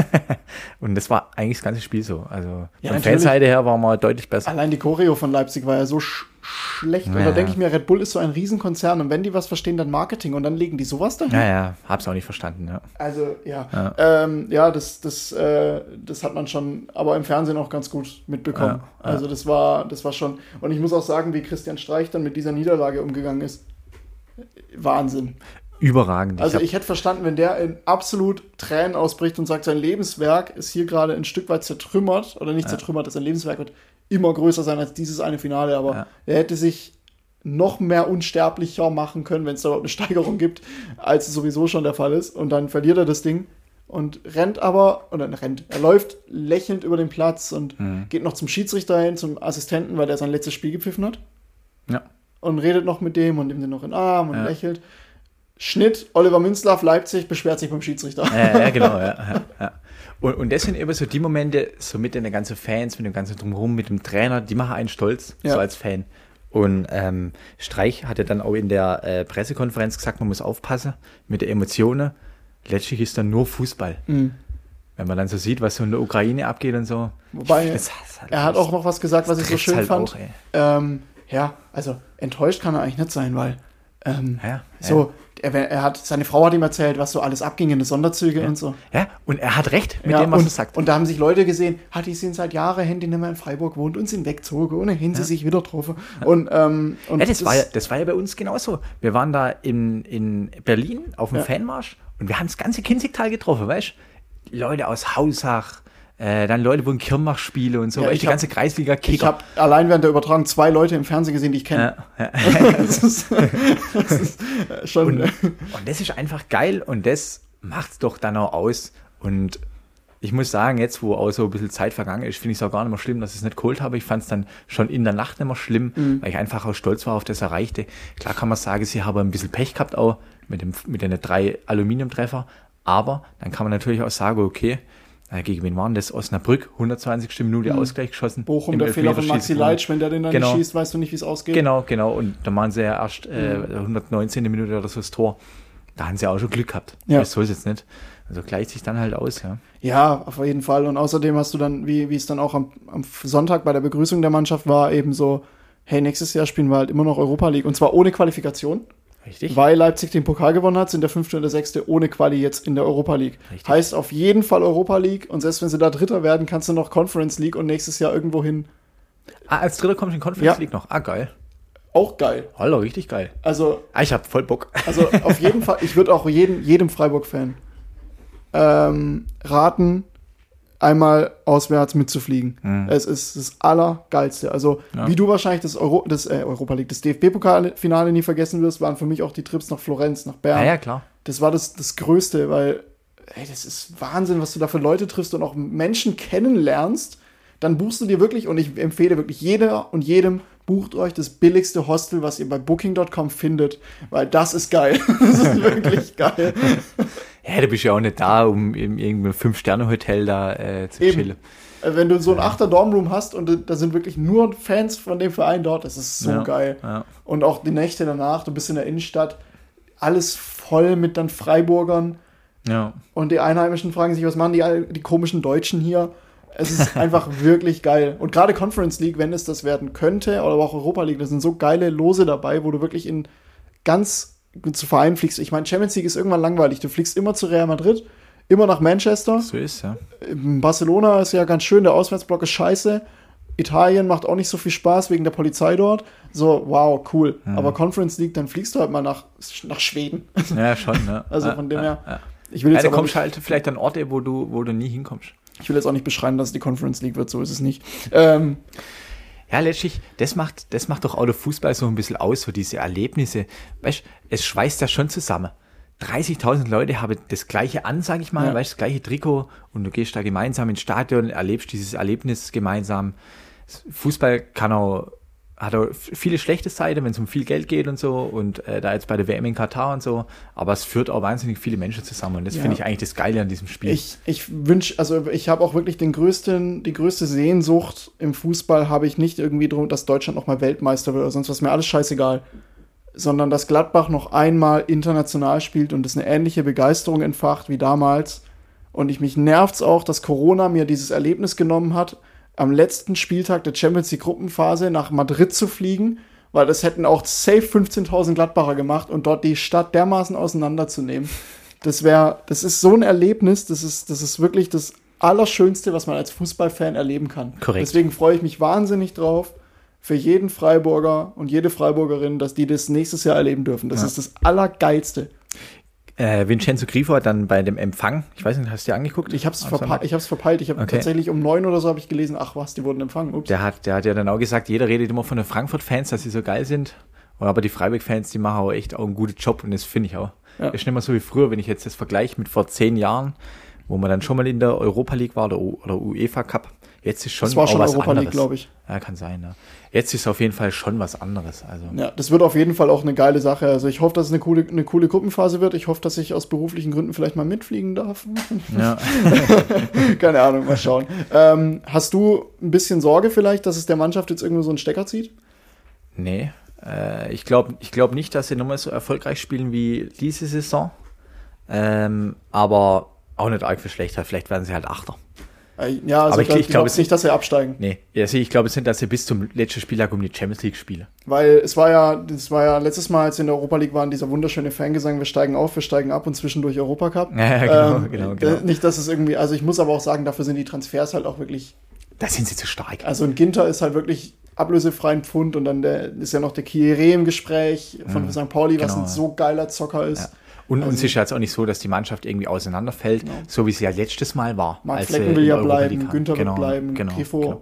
[LAUGHS]
und das war eigentlich das ganze Spiel so. Also ja, von Fanseite her war man deutlich besser.
Allein die Choreo von Leipzig war ja so sch schlecht. Ja. Und da denke ich mir, Red Bull ist so ein Riesenkonzern und wenn die was verstehen, dann Marketing und dann legen die sowas dahin.
Ja, ja, hab's auch nicht verstanden, ja.
Also, ja. Ja, ähm, ja das, das, äh, das hat man schon, aber im Fernsehen auch ganz gut mitbekommen. Also das war, das war schon. Und ich muss auch sagen, wie Christian Streich dann mit dieser Niederlage umgegangen ist. Wahnsinn
überragend.
Also ich, ich hätte verstanden, wenn der in absolut Tränen ausbricht und sagt, sein Lebenswerk ist hier gerade ein Stück weit zertrümmert oder nicht ja. zertrümmert, sein Lebenswerk wird immer größer sein als dieses eine Finale, aber ja. er hätte sich noch mehr unsterblicher machen können, wenn es da überhaupt eine Steigerung gibt, als es sowieso schon der Fall ist. Und dann verliert er das Ding. und rennt aber, oder rennt, er läuft lächelnd über den Platz und
Mhm.
geht noch zum Schiedsrichter hin, zum Assistenten, weil der sein letztes Spiel gepfiffen hat
Ja.
und redet noch mit dem und nimmt den noch in den Arm und
Ja.
lächelt. Schnitt, Oliver Münzlaff, Leipzig, beschwert sich beim Schiedsrichter.
Ja, ja [LAUGHS] genau, ja. ja, ja. Und, und das sind immer so die Momente, so mit den ganzen Fans, mit dem ganzen Drumherum, mit dem Trainer, die machen einen stolz,
Ja.
so als Fan. Und ähm, Streich hatte dann auch in der äh, Pressekonferenz gesagt, man muss aufpassen mit den Emotionen. Letztlich ist dann nur Fußball.
Mhm.
Wenn man dann so sieht, was so in der Ukraine abgeht und so.
Wobei,
Das ist halt
er hat auch noch was gesagt, was ich so schön
halt
fand.
auch,
ähm, ja, also enttäuscht kann er eigentlich nicht sein, weil ähm,
Ja,
so, er, er hat, seine Frau hat ihm erzählt, was so alles abging in den Sonderzüge und so.
Ja, und er hat recht mit
ja,
dem, was
und,
er sagt.
Und da haben sich Leute gesehen, hat die sind seit Jahren hin, die nicht mehr in Freiburg wohnt und sind weggezogen, ohnehin sie sich wieder getroffen. Und, ähm, und
Ja, das, war ja, das war ja bei uns genauso. Wir waren da in, in Berlin auf dem
Ja.
Fanmarsch und wir haben das ganze Kinzigtal getroffen, weißt du? Leute aus Hausach, äh, dann Leute, wo in Kirmach spiele und so,
Ja, ich
die
hab-
ganze
ich
Kreisliga-Kicker.
habe allein während der Übertragung zwei Leute im Fernsehen gesehen, die ich kenne.
Ja, ja. [LAUGHS]
das [LAUGHS] ist, das ist äh, schon.
Und das ist einfach geil und das macht's doch dann auch aus. Und ich muss sagen, jetzt, wo auch so ein bisschen Zeit vergangen ist, finde ich es auch gar nicht mehr schlimm, dass ich es nicht geholt habe. Ich fand es dann schon in der Nacht nicht mehr schlimm,
Mhm.
weil ich einfach auch stolz war auf das Erreichte. Klar kann man sagen, sie haben ein bisschen Pech gehabt auch mit, dem, mit den drei Aluminiumtreffer. Aber dann kann man natürlich auch sagen, okay, äh, gegen wen waren das? Osnabrück, 120. Minute Ausgleich geschossen.
Mhm. Bochum, der Fehler von Maxi. Leitsch, wenn der den dann
Genau.
nicht schießt, weißt du nicht, wie es ausgeht.
Genau, genau. Und da waren sie ja erst äh, 119. Minute oder so das Tor. Da haben sie auch schon Glück gehabt.
Ja.
Das soll es jetzt nicht. Also gleicht sich dann halt aus, ja.
Ja, auf jeden Fall. Und außerdem hast du dann, wie, wie es dann auch am, am Sonntag bei der Begrüßung der Mannschaft war, eben so, hey, nächstes Jahr spielen wir halt immer noch Europa League. Und zwar ohne Qualifikation,
Richtig?
weil Leipzig den Pokal gewonnen hat, sind der fünfte und der sechste ohne Quali jetzt in der Europa League.
Richtig.
Heißt auf jeden Fall Europa League. Und selbst wenn sie da Dritter werden, kannst du noch Conference League und nächstes Jahr irgendwo hin.
Ah, als Dritter kommt in Conference
Ja.
League noch. Ah, geil.
Auch geil.
Hallo, richtig geil.
Also
Ah, ich hab voll Bock.
Also auf jeden Fall, ich würde auch jedem, jedem Freiburg-Fan ähm, raten, einmal auswärts mitzufliegen. Es ist das Allergeilste. Also,
Mhm. Ja.
wie du wahrscheinlich das, Euro, das äh, Europa League, das DFB-Pokalfinale nie vergessen wirst, waren für mich auch die Trips nach Florenz, nach Bern.
Ja, ja, klar.
Das war das, das Größte, weil, ey, das ist Wahnsinn, was du da für Leute triffst und auch Menschen kennenlernst. Dann buchst du dir wirklich, und ich empfehle wirklich jeder und jedem, bucht euch das billigste Hostel, was ihr bei Booking.com findet, weil das ist geil. [LAUGHS] das ist [LAUGHS] wirklich geil.
Ja, du bist ja auch nicht da, um in irgendeinem Fünf-Sterne-Hotel da äh, zu
Eben.
chillen.
Äh, Wenn du so ein achter Dormroom hast und da sind wirklich nur Fans von dem Verein dort, das ist so
Ja,
geil.
ja.
Und auch die Nächte danach, du bist in der Innenstadt, alles voll mit dann Freiburgern.
Ja.
Und die Einheimischen fragen sich, was machen die, die komischen Deutschen hier? Es ist [LAUGHS] einfach wirklich geil. Und gerade Conference League, wenn es das werden könnte, oder auch Europa League, da sind so geile Lose dabei, wo du wirklich in ganz zu Vereinen fliegst. Ich meine, Champions League ist irgendwann langweilig. Du fliegst immer zu Real Madrid, immer nach Manchester.
So ist ja.
Ähm, Barcelona ist ja ganz schön, der Auswärtsblock ist scheiße. Italien macht auch nicht so viel Spaß wegen der Polizei dort. So, wow, cool. Aber Conference League, dann fliegst du halt mal nach, nach Schweden.
Ja, schon, ne? [LAUGHS]
Also
ja,
von dem
ja,
her.
Ja,
Ich will
ja
jetzt
da
aber
kommst halt vielleicht an Orte, wo du, wo du nie hinkommst.
ich will jetzt auch nicht beschreiben, dass es die Conference League wird, so ist es nicht. Ähm,
Ja, letztlich, das macht, das macht doch auch der Fußball so ein bisschen aus, so diese Erlebnisse. Weißt es schweißt ja schon zusammen. 30.000 Leute haben das gleiche an, sag ich mal,
Ja.
weißt das gleiche Trikot und du gehst da gemeinsam ins Stadion, erlebst dieses Erlebnis gemeinsam. Fußball kann auch, hat auch viele schlechte Seiten, wenn es um viel Geld geht und so und äh, da jetzt bei der WM in Katar und so, aber es führt auch wahnsinnig viele Menschen zusammen und das
Ja.
finde ich eigentlich das Geile an diesem Spiel.
ich ich wünsche, also ich habe auch wirklich den größten, die größte Sehnsucht im Fußball habe ich nicht irgendwie drum, dass Deutschland noch mal Weltmeister wird oder sonst was, mir alles scheißegal. Sondern dass Gladbach noch einmal international spielt und es eine ähnliche Begeisterung entfacht wie damals. Und ich mich nervt's auch, dass Corona mir dieses Erlebnis genommen hat, am letzten Spieltag der Champions League Gruppenphase nach Madrid zu fliegen, weil das hätten auch safe 15.000 Gladbacher gemacht und dort die Stadt dermaßen auseinanderzunehmen. Das wäre, das ist so ein Erlebnis, das ist, das ist wirklich das Allerschönste, was man als Fußballfan erleben kann.
Korrekt.
Deswegen freue ich mich wahnsinnig drauf für jeden Freiburger und jede Freiburgerin, dass die das nächstes Jahr erleben dürfen. Das
Ja.
ist das Allergeilste.
Äh, Vincenzo Grifo hat dann bei dem Empfang, ich weiß nicht, hast du dir angeguckt?
Ich habe es hab's verpeilt. Ich habe
Okay.
tatsächlich um neun oder so habe ich gelesen, ach was, die wurden empfangen. Ups.
Der hat, der hat ja dann auch gesagt, jeder redet immer von den Frankfurt-Fans, dass sie so geil sind. Aber die Freiburg-Fans, die machen auch echt auch einen guten Job und das finde ich auch.
Ja.
Ist nicht mehr so wie früher, wenn ich jetzt das vergleiche mit vor zehn Jahren, wo man dann schon mal in der Europa League war oder, oder UEFA Cup. Jetzt ist schon,
Das war schon
was
Europa
anderes.
Glaube ich.
Ja, kann sein. Ja. Jetzt ist auf jeden Fall schon was anderes. Also
Ja, das wird auf jeden Fall auch eine geile Sache. Also ich hoffe, dass es eine coole, eine coole Gruppenphase wird. Ich hoffe, dass ich aus beruflichen Gründen vielleicht mal mitfliegen darf.
ja. [LAUGHS]
Keine Ahnung, mal schauen. Ähm, hast du ein bisschen Sorge vielleicht, dass es der Mannschaft jetzt irgendwo so einen Stecker zieht?
nee, äh, ich glaube ich glaub nicht, dass sie nochmal so erfolgreich spielen wie diese Saison. Ähm, aber auch nicht arg viel schlechter. Vielleicht werden sie halt Achter.
Ja, also
Aber
ich,
ich-
glaub-
ich glaub,
glaube
es-
nicht, dass sie absteigen.
Nee, also ich glaube jetzt nicht, dass sie bis zum letzten Spieltag um die Champions League spielen.
Weil es war ja, das war ja letztes Mal, als wir in der Europa League waren, dieser wunderschöne Fangesang, wir steigen auf, wir steigen ab und zwischendurch Europacup. [LAUGHS]
Ja, genau,
Ähm,
genau,
äh,
genau.
Nicht, dass es irgendwie, also ich muss aber auch sagen, dafür sind die Transfers halt auch wirklich,
Da sind sie zu stark.
also ein Ginter ist halt wirklich ablösefreien Pfund und dann der, ist ja noch der Kieré im Gespräch von St. Pauli, was
genau,
ein
ja.
so geiler Zocker ist.
Ja. Und
Also-
uns ist ja jetzt auch nicht so, dass die Mannschaft irgendwie auseinanderfällt,
Genau.
so wie sie ja letztes Mal war.
Marc Flecken
sie
will ja bleiben, Günther
kamen.
wird bleiben,
genau, genau.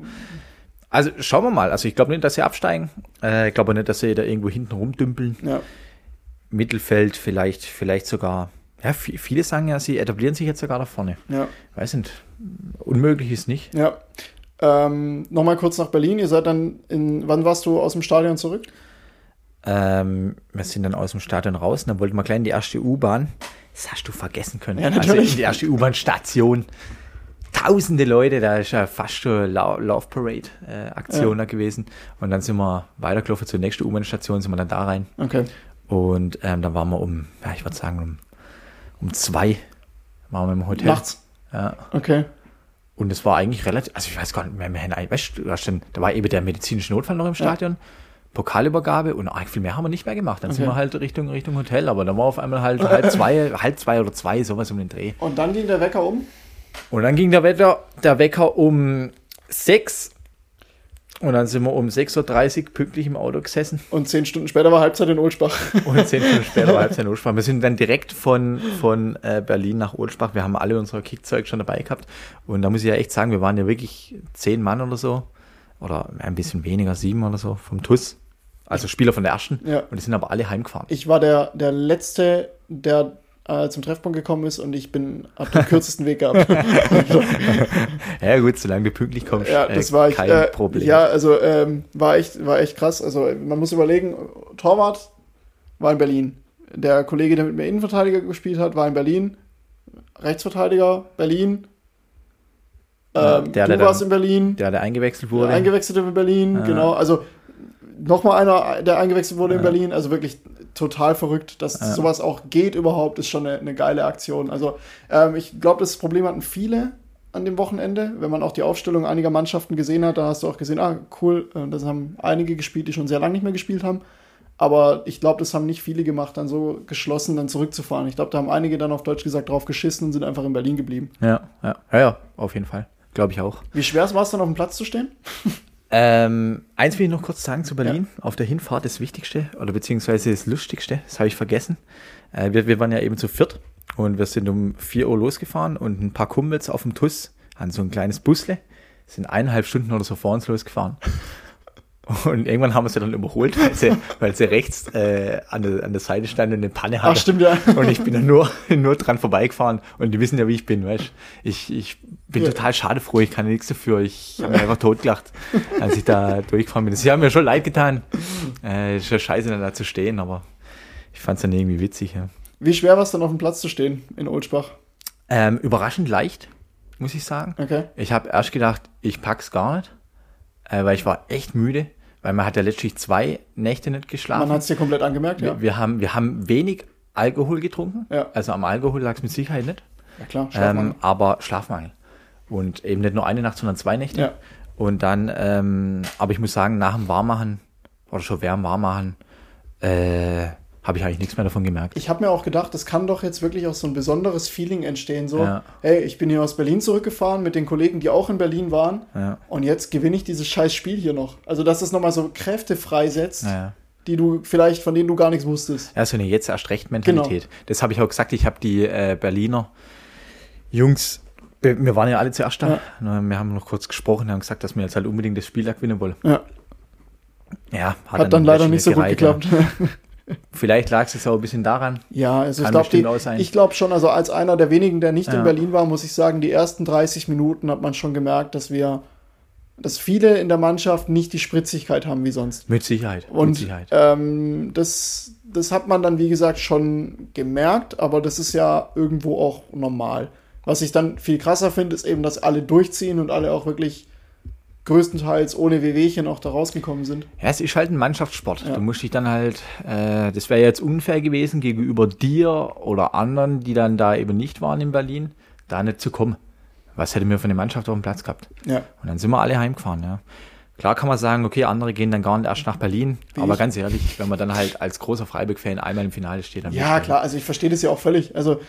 Also schauen wir mal. Also ich glaube nicht, dass sie absteigen. Äh, ich glaube nicht, dass sie da irgendwo hinten rumdümpeln.
Ja.
Mittelfeld vielleicht, vielleicht sogar. Ja, vi- viele sagen ja, sie etablieren sich jetzt sogar da vorne.
Ja,
Weiß nicht. Unmöglich ist nicht.
ja. Ähm, Nochmal kurz nach Berlin. Ihr seid dann in, wann warst du aus dem Stadion zurück?
Ähm, wir sind dann aus dem Stadion raus und dann wollten wir gleich in die erste U-Bahn. Das hast du vergessen können.
Ja,
also
natürlich.
in die erste U-Bahn-Station. Tausende Leute, da ist ja fast schon Love Parade-Aktion da gewesen. Und dann sind wir weitergelaufen zur nächsten U-Bahn-Station, sind wir dann da rein.
Okay.
Und ähm, dann waren wir um, ja, ich würde sagen, um, um zwei waren wir im Hotel.
Nachts.
Ja.
Okay.
Und es war eigentlich relativ, also ich weiß gar nicht mehr, mehr hinein, weißt du, da war eben der medizinische Notfall noch im Stadion, Pokalübergabe und arg viel mehr haben wir nicht mehr gemacht. Dann sind
Okay.
wir halt Richtung, Richtung Hotel, aber dann war auf einmal halt halb [LAUGHS] zwei, halb zwei oder zwei, sowas um den Dreh.
Und dann ging der Wecker um?
Und dann ging der Wetter, der Wecker um sechs und dann sind wir um 6.30 Uhr pünktlich im Auto gesessen
Und zehn Stunden später war Halbzeit in Ulsbach. [LAUGHS]
und zehn Stunden später war Halbzeit in Olsbach. Wir sind dann direkt von, von äh, Berlin nach Olsbach. Wir haben alle unser Kickzeug schon dabei gehabt. Und da muss ich ja echt sagen, wir waren ja wirklich zehn Mann oder so. Oder ein bisschen weniger, sieben oder so, vom TUS. Also Spieler von der ersten.
Ja.
Und die sind aber alle heimgefahren.
Ich war der, der Letzte, der äh, zum Treffpunkt gekommen ist und ich bin hab den kürzesten Weg gehabt. [LAUGHS]
Ja gut, solange du pünktlich kommst,
ja, das
äh,
war ich.
kein
Äh,
Problem.
Ja, also ähm, war echt, war echt krass. Also man muss überlegen, Torwart war in Berlin. Der Kollege, der mit mir Innenverteidiger gespielt hat, war in Berlin. Rechtsverteidiger, Berlin.
Ja,
Ähm,
der,
du
der
warst
dann-
in Berlin.
Der, der eingewechselt
Der
wurde.
Eingewechselte in Berlin,
Ja.
genau. Also nochmal einer, der eingewechselt wurde in
Ja.
Berlin. Also wirklich total verrückt, dass
Ja.
sowas auch geht überhaupt, ist schon eine, eine geile Aktion. Also ähm, ich glaube, das Problem hatten viele an dem Wochenende. Wenn man auch die Aufstellung einiger Mannschaften gesehen hat, dann hast du auch gesehen, ah, cool, äh, das haben einige gespielt, die schon sehr lange nicht mehr gespielt haben. Aber ich glaube, das haben nicht viele gemacht, dann so geschlossen dann zurückzufahren. Ich glaube, da haben einige dann auf Deutsch gesagt drauf geschissen und sind einfach in Berlin geblieben.
Ja, ja, ja, ja, auf jeden Fall. Glaube ich auch.
Wie schwer war es dann auf dem Platz zu stehen? [LAUGHS]
Ähm, eins will ich noch kurz sagen zu Berlin. Auf der Hinfahrt das Wichtigste oder beziehungsweise das Lustigste, das habe ich vergessen. Äh, wir, wir waren ja eben zu viert und wir sind um 4 Uhr losgefahren und ein paar Kumpels auf dem TUS an so ein kleines Busle sind eineinhalb Stunden oder so vor uns losgefahren. Und irgendwann haben wir sie dann überholt, weil sie, [LAUGHS] weil sie rechts äh, an, der, an der Seite stand und eine Panne hatte.
Ach, stimmt ja.
Und ich bin dann nur, [LAUGHS] nur dran vorbeigefahren und die wissen ja, wie ich bin, weißt Ich, ich bin
Ja.
total schadefroh, ich kann nichts dafür. Ich habe mir einfach totgelacht, als ich da [LAUGHS] durchgefahren bin. Sie haben mir schon leid getan. Äh, ist ja scheiße, dann da zu stehen, aber ich fand es dann irgendwie witzig. Ja.
Wie schwer war es dann auf dem Platz zu stehen in Ulsbach?
Ähm, überraschend leicht, muss ich sagen.
Okay.
Ich habe erst gedacht, ich pack's gar nicht, äh, weil ich war echt müde, weil man hat ja letztlich zwei Nächte nicht geschlafen.
Man hat es dir komplett angemerkt, ja.
wir, wir, haben, wir haben wenig Alkohol getrunken.
Ja.
Also am Alkohol lag es mit Sicherheit nicht.
Ja klar,
Ähm,
Schlafmangel.
aber Schlafmangel. Und eben nicht nur eine Nacht, sondern zwei Nächte.
Ja.
Und dann, ähm, aber ich muss sagen, nach dem Warmmachen oder schon während Warmmachen, äh, habe ich eigentlich nichts mehr davon gemerkt.
Ich habe mir auch gedacht, es kann doch jetzt wirklich auch so ein besonderes Feeling entstehen. So,
Ja.
hey, ich bin hier aus Berlin zurückgefahren mit den Kollegen, die auch in Berlin waren.
Ja.
Und jetzt gewinne ich dieses scheiß Spiel hier noch. Also, dass das nochmal so Kräfte freisetzt,
Ja.
die du vielleicht, von denen du gar nichts wusstest.
Ja, so eine jetzt erst recht Mentalität.
Genau.
Das habe ich auch gesagt. Ich habe die äh, Berliner Jungs, wir waren ja alle zuerst da. Ne, Wir haben noch kurz gesprochen, haben gesagt, dass wir jetzt halt unbedingt das Spiel da gewinnen wollen.
Ja,
Ja,
hat, dann leider nicht so gut
gereicht, ja.
geklappt. [LAUGHS]
Vielleicht lag es jetzt auch ein bisschen daran.
Ja, also
Kann
ich glaube glaub schon, also als einer der wenigen, der nicht
Ja.
in Berlin war, muss ich sagen, die ersten 30 Minuten hat man schon gemerkt, dass wir, dass viele in der Mannschaft nicht die Spritzigkeit haben wie sonst.
Mit Sicherheit. mit
Und
Sicherheit.
ähm, das, das hat man dann, wie gesagt, schon gemerkt, aber das ist ja irgendwo auch normal. Was ich dann viel krasser finde, ist eben, dass alle durchziehen und alle auch wirklich größtenteils ohne Wehwehchen auch da rausgekommen sind.
Ja, es ist halt ein Mannschaftssport.
Ja.
Du musst dich dann halt, äh, das wäre jetzt unfair gewesen gegenüber dir oder anderen, die dann da eben nicht waren in Berlin, da nicht zu kommen. Was hätten wir von der Mannschaft auf dem Platz gehabt?
Ja.
Und dann sind wir alle heimgefahren, ja. Klar kann man sagen, okay, andere gehen dann gar nicht erst nach Berlin.
Wie
aber
ich.
ganz ehrlich, wenn man dann halt als großer Freiburg-Fan einmal im Finale steht, dann
Ja, klar, also ich verstehe das ja auch völlig. Also,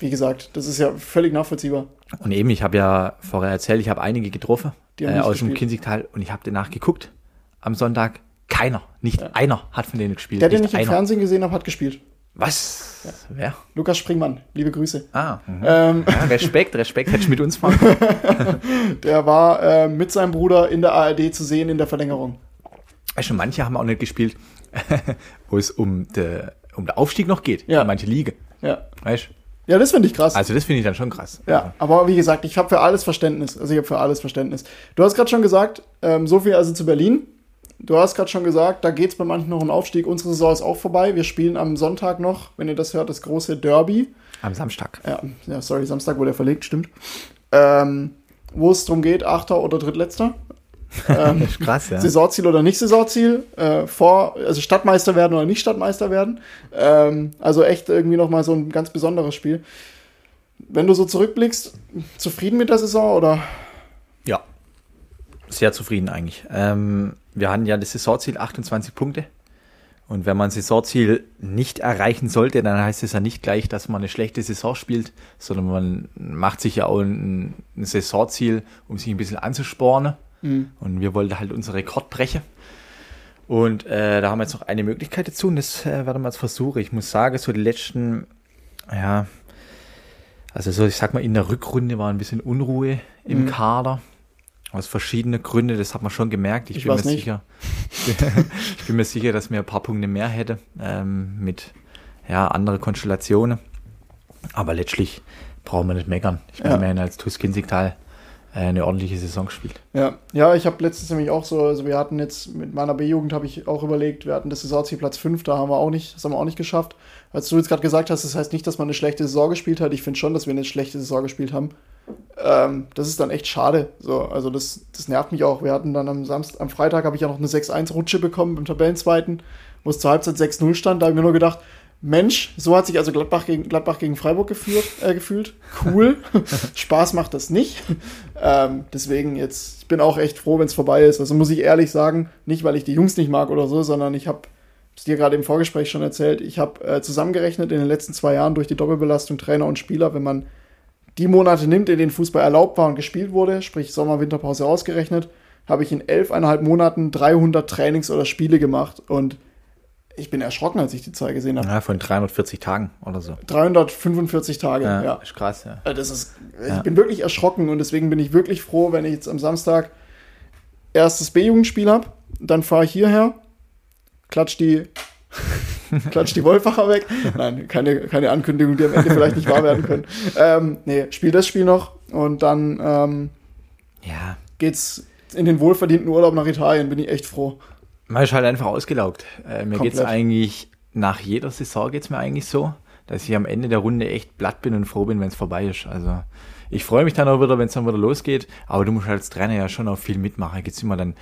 wie gesagt, das ist ja völlig nachvollziehbar.
Und eben, ich habe ja vorher erzählt, ich habe einige getroffen äh, aus dem
gespielt.
Kinzigtal und ich habe danach geguckt am Sonntag. Keiner, nicht
Ja.
einer hat von denen gespielt.
Der, den
nicht
ich im
einer.
Fernsehen gesehen habe, hat gespielt.
Was? Wer?
Lukas Springmann, liebe Grüße.
Ah, mhm.
Ähm,
ja, Respekt, Respekt, hättest du mit uns fahren können. [LAUGHS]
der war äh, mit seinem Bruder in der ARD zu sehen in der Verlängerung.
Weißt du, manche haben auch nicht gespielt, [LAUGHS] wo es um den um den Aufstieg noch geht.
Ja.
In manche Liga.
Ja,
Weißt du?
ja das finde ich krass.
Also, das finde ich dann schon krass.
Ja, aber wie gesagt, ich habe für alles Verständnis. Also ich habe für alles Verständnis. Du hast gerade schon gesagt, ähm, so viel also zu Berlin. Du hast gerade schon gesagt, da geht es bei manchen noch um Aufstieg. Unsere Saison ist auch vorbei. Wir spielen am Sonntag noch, wenn ihr das hört, das große Derby.
Am Samstag.
Ja, ja sorry, Samstag wurde er verlegt, stimmt. Ähm, wo es darum geht, Achter oder Drittletzter. [LAUGHS] Ähm,
krass, ja.
Saisonziel oder nicht Saisonziel, äh, vor, also Stadtmeister werden oder nicht Stadtmeister werden. Ähm, also echt irgendwie nochmal so ein ganz besonderes Spiel. Wenn du so zurückblickst, zufrieden mit der Saison oder?
Ja. Sehr zufrieden eigentlich. Ähm, wir hatten ja das Saisonziel 28 Punkte. Und wenn man Saisonziel nicht erreichen sollte, dann heißt es ja nicht gleich, dass man eine schlechte Saison spielt, sondern man macht sich ja auch ein, ein Saisonziel, um sich ein bisschen anzuspornen. Und wir wollten halt unseren Rekord brechen. Und äh, da haben wir jetzt noch eine Möglichkeit dazu und das äh, werden wir jetzt versuchen. Ich muss sagen, so die letzten, ja, also so, ich sag mal, in der Rückrunde war ein bisschen Unruhe im
Mhm.
Kader. Aus verschiedenen Gründen, das hat man schon gemerkt. Ich,
Ich
bin mir
nicht.
sicher. [LAUGHS] ich bin mir sicher, dass mir ein paar Punkte mehr hätte ähm, mit ja, andere Konstellationen. Aber letztlich brauchen wir nicht meckern. Ich meine,
Ja.
haben als TuS Kinzigtal äh, eine ordentliche Saison gespielt.
Ja, ja ich habe letztens nämlich auch so, also wir hatten jetzt mit meiner B-Jugend habe ich auch überlegt, wir hatten das Saisonziel Platz 5, da haben wir auch nicht, das haben wir auch nicht geschafft. Als du jetzt gerade gesagt hast, das heißt nicht, dass man eine schlechte Saison gespielt hat. Ich finde schon, dass wir eine schlechte Saison gespielt haben. Ähm, das ist dann echt schade. So, also das, das nervt mich auch. Wir hatten dann am Samstag, am Freitag habe ich ja noch eine 6-1-Rutsche bekommen beim Tabellenzweiten, wo es zur Halbzeit 6-0 stand. Da habe ich mir nur gedacht, Mensch, so hat sich also Gladbach gegen, Gladbach gegen Freiburg geführt, äh, gefühlt. Cool. [LAUGHS] Spaß macht das nicht. Ähm, deswegen jetzt, ich bin auch echt froh, wenn es vorbei ist. Also muss ich ehrlich sagen, nicht weil ich die Jungs nicht mag oder so, sondern ich habe es dir gerade im Vorgespräch schon erzählt, ich habe äh, zusammengerechnet in den letzten zwei Jahren durch die Doppelbelastung Trainer und Spieler, wenn man die Monate nimmt, in denen Fußball erlaubt war und gespielt wurde, sprich Sommer, Winterpause ausgerechnet, habe ich in elfeinhalb Monaten 300 Trainings oder Spiele gemacht und ich bin erschrocken, als ich die Zahl gesehen habe.
Ja, von 340 Tagen oder so.
345 Tage,
Ja,
ja.
ist krass, ja.
Äh, Das ist, ich
Ja.
bin wirklich erschrocken und deswegen bin ich wirklich froh, wenn ich jetzt am Samstag erstes B-Jugendspiel habe, dann fahre ich hierher, klatsch die, [LAUGHS] klatsch die Wolfacher weg. Nein, keine, keine Ankündigung, die am Ende vielleicht nicht wahr werden können. Ähm, nee, spiel das Spiel noch und dann ähm,
Ja,
geht's in den wohlverdienten Urlaub nach Italien, bin ich echt froh.
man ist halt einfach ausgelaugt. Äh, mir
Komplett.
geht's eigentlich, nach jeder Saison geht's mir eigentlich so, dass ich am Ende der Runde echt platt bin und froh bin, wenn es vorbei ist. Also ich freue mich dann auch wieder, wenn es dann wieder losgeht, aber du musst als Trainer ja schon auch viel mitmachen. Da gibt's immer dann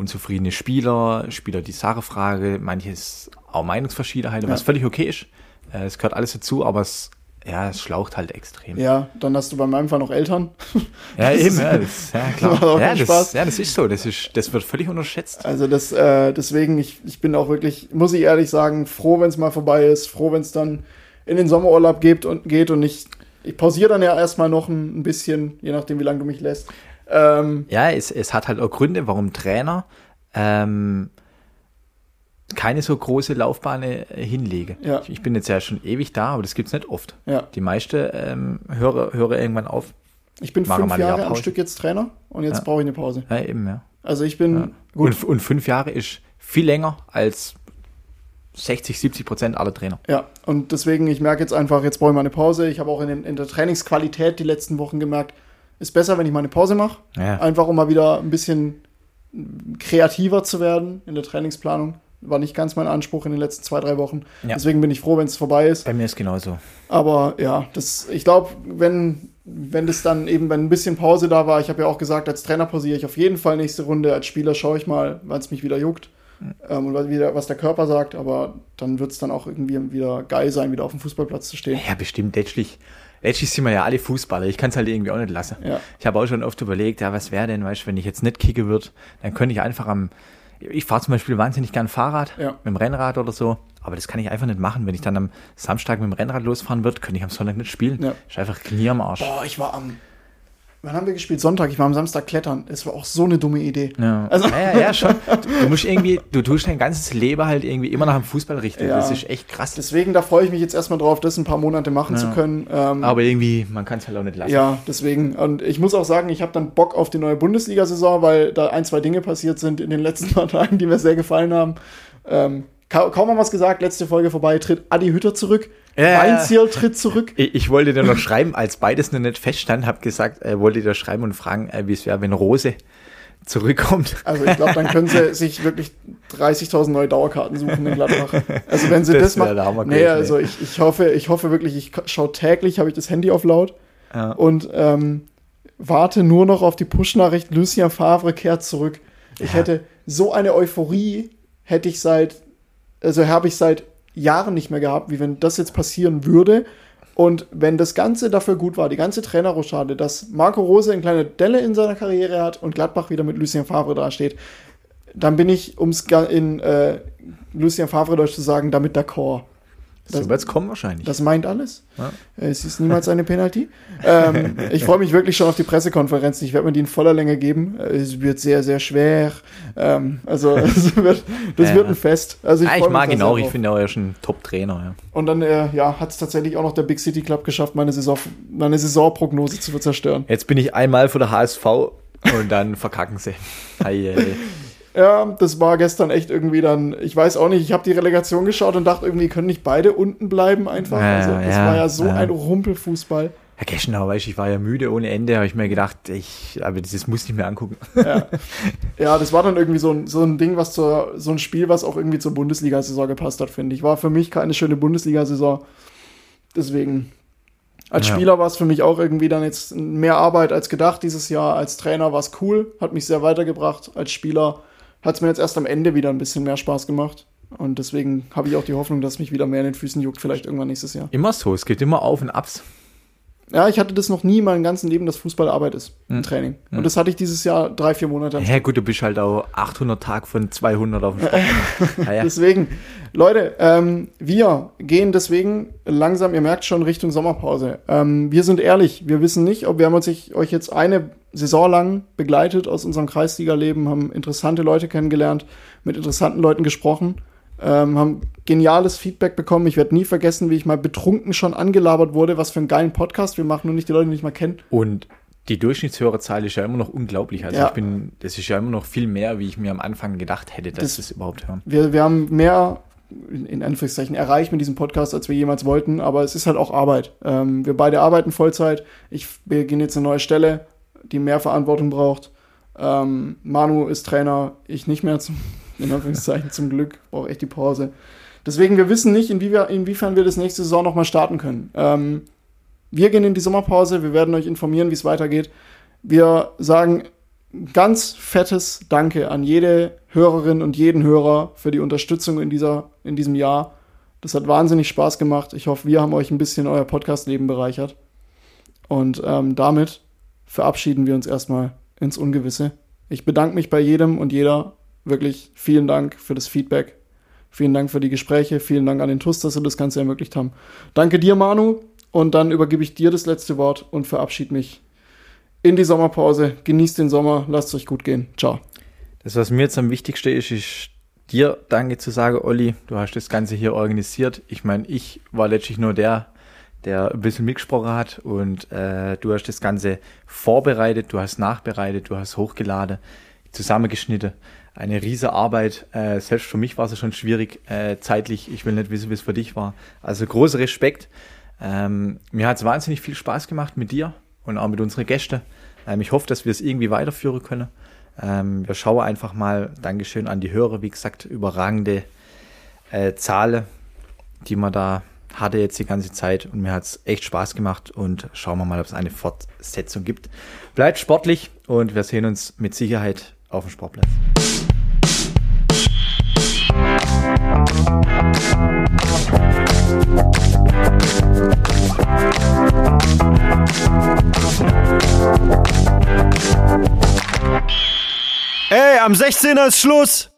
unzufriedene Spieler, Spieler die Sache frage, manches auch Meinungsverschiedenheiten, was
Ja.
völlig okay ist. Äh, Es gehört alles dazu, aber es, ja, es schlaucht halt extrem.
Ja, dann hast du bei meinem Fall noch Eltern. [LAUGHS]
Ja, eben, ja, das, ja klar. Ja das, ja, das ist so. Das, ist, das wird völlig unterschätzt.
Also das, äh, deswegen, ich, ich bin auch wirklich, muss ich ehrlich sagen, froh, wenn es mal vorbei ist, froh, wenn es dann in den Sommerurlaub geht und geht und nicht. Ich pausiere dann ja erstmal noch ein bisschen, je nachdem, wie lange du mich lässt. Ähm,
Ja, es, es hat halt auch Gründe, warum Trainer ähm, keine so große Laufbahn äh, hinlege.
Ja.
Ich, ich bin jetzt ja schon ewig da, aber das gibt's nicht oft.
ja,
Die meiste ähm, höre, höre irgendwann auf.
ich bin fünf Jahre am
Pause.
Stück jetzt Trainer und jetzt
Ja.
brauche ich eine Pause.
Ja, eben, ja.
Also ich bin.
Und, und fünf Jahre ist viel länger als 60, 70 Prozent aller Trainer.
Ja, und deswegen, ich merke jetzt einfach, jetzt brauche ich mal eine Pause. Ich habe auch in, den, in der Trainingsqualität die letzten Wochen gemerkt, ist besser, wenn ich mal eine Pause mache.
Ja.
Einfach um mal wieder ein bisschen kreativer zu werden in der Trainingsplanung. War nicht ganz mein Anspruch in den letzten zwei, drei Wochen.
Ja.
Deswegen bin ich froh, wenn es vorbei ist.
Bei mir ist genauso.
Aber ja, das, ich glaube, wenn, wenn das dann eben, wenn ein bisschen Pause da war, ich habe ja auch gesagt, als Trainer pausiere ich auf jeden Fall nächste Runde. Als Spieler schaue ich mal, wann es mich wieder juckt ähm, und wieder, was der Körper sagt. Aber dann wird es dann auch irgendwie wieder geil sein, wieder auf dem Fußballplatz zu stehen.
Ja, bestimmt. Letztlich, letztlich sind wir ja alle Fußballer. Ich kann es halt irgendwie auch nicht lassen.
Ja.
Ich habe auch schon oft überlegt, ja, was wäre denn, weißt du, wenn ich jetzt nicht kicke würde, dann könnte ich einfach am. Ich fahre zum Beispiel wahnsinnig gern Fahrrad,
Ja.
mit dem Rennrad oder so. Aber das kann ich einfach nicht machen. Wenn ich dann am Samstag mit dem Rennrad losfahren würde, könnte ich am Sonntag nicht spielen.
Ja.
Ist einfach Knie am Arsch.
Boah, ich war am. Wann haben wir gespielt? Sonntag. Ich war am Samstag klettern. Es war auch so eine dumme Idee.
Ja.
Also-
ja, ja, ja, schon. Du musst irgendwie, du tust dein ganzes Leben halt irgendwie immer nach dem Fußball richten.
Ja.
Das ist echt krass.
Deswegen, da freue ich mich jetzt erstmal drauf, das ein paar Monate machen zu können. Ähm,
Aber irgendwie, man kann es halt auch nicht lassen.
Ja, deswegen. Und ich muss auch sagen, ich habe dann Bock auf die neue Bundesliga-Saison, weil da ein, zwei Dinge passiert sind in den letzten [LAUGHS] paar Tagen, die mir sehr gefallen haben. Ähm, ka kaum mal was gesagt, letzte Folge vorbei, tritt Adi Hütter zurück.
Ja.
Weinzierl tritt zurück. [LAUGHS]
Ich, ich wollte dir noch schreiben, als beides noch nicht feststand, habe gesagt, äh, wollte dir schreiben und fragen, äh, wie es wäre, wenn Rose zurückkommt.
Also ich glaube, dann können sie [LAUGHS] sich wirklich 30.000 neue Dauerkarten suchen in Gladbach. Also wenn sie das,
Das
machen. Nee, also ich, ich hoffe, ich hoffe wirklich, ich schaue täglich, habe ich das Handy auf laut
Ja.
und ähm, warte nur noch auf die Push-Nachricht, Lucien Favre kehrt zurück. Ich
Ja.
hätte so eine Euphorie, hätte ich seit, also habe ich seit Jahren nicht mehr gehabt, wie wenn das jetzt passieren würde. Und wenn das Ganze dafür gut war, die ganze Trainerrochade, dass Marco Rose eine kleine Delle in seiner Karriere hat und Gladbach wieder mit Lucien Favre dasteht, dann bin ich, um es in äh, Lucien Favre Deutsch zu sagen, damit d'accord.
So wird es kommen wahrscheinlich.
Das meint alles.
Ja.
Es ist niemals eine Penalty. ähm, [LAUGHS] ich freue mich wirklich schon auf die Pressekonferenz. Ich werde mir die in voller Länge geben. Es wird sehr, sehr schwer. Ähm, also [LAUGHS] es wird, das
Ja.
wird ein Fest. Also
ah,
freu
ich mag ihn auch, ich finde auch, er ist ein Top-Trainer. Ja.
Und dann äh, ja, hat es tatsächlich auch noch der Big City Club geschafft, meine, Saison, meine Saisonprognose zu zerstören.
Jetzt bin ich einmal für der HSV und dann verkacken sie. Ei, ei, ei. [LAUGHS]
Ja, das war gestern echt irgendwie dann, ich weiß auch nicht, ich habe die Relegation geschaut und dachte irgendwie, können nicht beide unten bleiben einfach.
Ja,
also das
ja,
war ja so
ja.
ein Rumpelfußball.
Ja, gestern aber, weißt du, ich war ja müde ohne Ende, habe ich mir gedacht, ich, aber das muss ich mir angucken.
Ja. [LAUGHS] ja, das war dann irgendwie so ein, so ein Ding, was zur, so ein Spiel, was auch irgendwie zur Bundesliga-Saison gepasst hat, finde ich. War für mich keine schöne Bundesliga-Saison. Deswegen, als
Ja.
Spieler war es für mich auch irgendwie dann jetzt mehr Arbeit als gedacht dieses Jahr. Als Trainer war es cool, hat mich sehr weitergebracht. Als Spieler hat es mir jetzt erst am Ende wieder ein bisschen mehr Spaß gemacht. Und deswegen habe ich auch die Hoffnung, dass mich wieder mehr in den Füßen juckt, vielleicht irgendwann nächstes Jahr.
Immer so, es geht immer auf und abs.
Ja, ich hatte das noch nie in meinem ganzen Leben, dass Fußball Arbeit ist, im
Hm.
Training. Und das hatte ich dieses Jahr drei, vier Monate.
Ja gut, du bist halt auch 800 Tag von 200 auf dem Sport. [LAUGHS] ja, ja.
Deswegen, Leute, ähm, wir gehen deswegen langsam, ihr merkt schon, Richtung Sommerpause. Ähm, wir sind ehrlich, wir wissen nicht, ob wir haben uns euch jetzt eine Saison lang begleitet aus unserem Kreisliga-Leben, haben interessante Leute kennengelernt, mit interessanten Leuten gesprochen, ähm, haben geniales Feedback bekommen. Ich werde nie vergessen, wie ich mal betrunken schon angelabert wurde, was für einen geilen Podcast wir machen und nicht die Leute nicht mal kennen.
Und die Durchschnittshörerzahl ist ja immer noch unglaublich. Also
Ja.
ich bin, das ist ja immer noch viel mehr, wie ich mir am Anfang gedacht hätte, dass
Das-
das, überhaupt hören.
wir, wir haben mehr in in Anführungszeichen erreicht mit diesem Podcast, als wir jemals wollten, aber es ist halt auch Arbeit. Ähm, wir beide arbeiten Vollzeit. Ich beginne jetzt eine neue Stelle, die mehr Verantwortung braucht. Ähm, Manu ist Trainer, ich nicht mehr, zum, [LAUGHS] in Anführungszeichen zum Glück, brauche echt die Pause. Deswegen, wir wissen nicht, inwiefern wir das nächste Saison nochmal starten können. Ähm, wir gehen in die Sommerpause, wir werden euch informieren, wie es weitergeht. Wir sagen ganz fettes Danke an jede Hörerin und jeden Hörer für die Unterstützung in, dieser, in diesem Jahr. Das hat wahnsinnig Spaß gemacht. Ich hoffe, wir haben euch ein bisschen euer Podcast-Leben bereichert. Und ähm, damit verabschieden wir uns erstmal ins Ungewisse. Ich bedanke mich bei jedem und jeder. Wirklich vielen Dank für das Feedback. Vielen Dank für die Gespräche. Vielen Dank an den TUS, dass sie das Ganze ermöglicht haben. Danke dir, Manu. Und dann übergebe ich dir das letzte Wort und verabschiede mich in die Sommerpause. Genießt den Sommer. Lasst euch gut gehen. Ciao.
Das, was mir jetzt am wichtigsten ist, ist dir Danke zu sagen, Olli. Du hast das Ganze hier organisiert. Ich meine, ich war letztlich nur der, der ein bisschen mitgesprochen hat und äh, du hast das Ganze vorbereitet, du hast nachbereitet, du hast hochgeladen, zusammengeschnitten. eine riese Arbeit. Äh, selbst für mich war es schon schwierig, äh, zeitlich. Ich will nicht wissen, wie es für dich war. Also großer Respekt. Ähm, mir hat es wahnsinnig viel Spaß gemacht mit dir und auch mit unseren Gästen. Ähm, ich hoffe, dass wir es irgendwie weiterführen können. Ähm, wir schauen einfach mal, Dankeschön an die Hörer, wie gesagt, überragende äh, Zahlen, die man da hatte jetzt die ganze Zeit und mir hat es echt Spaß gemacht und schauen wir mal, ob es eine Fortsetzung gibt. Bleibt sportlich und wir sehen uns mit Sicherheit auf dem Sportplatz.
Ey, am 16er ist Schluss!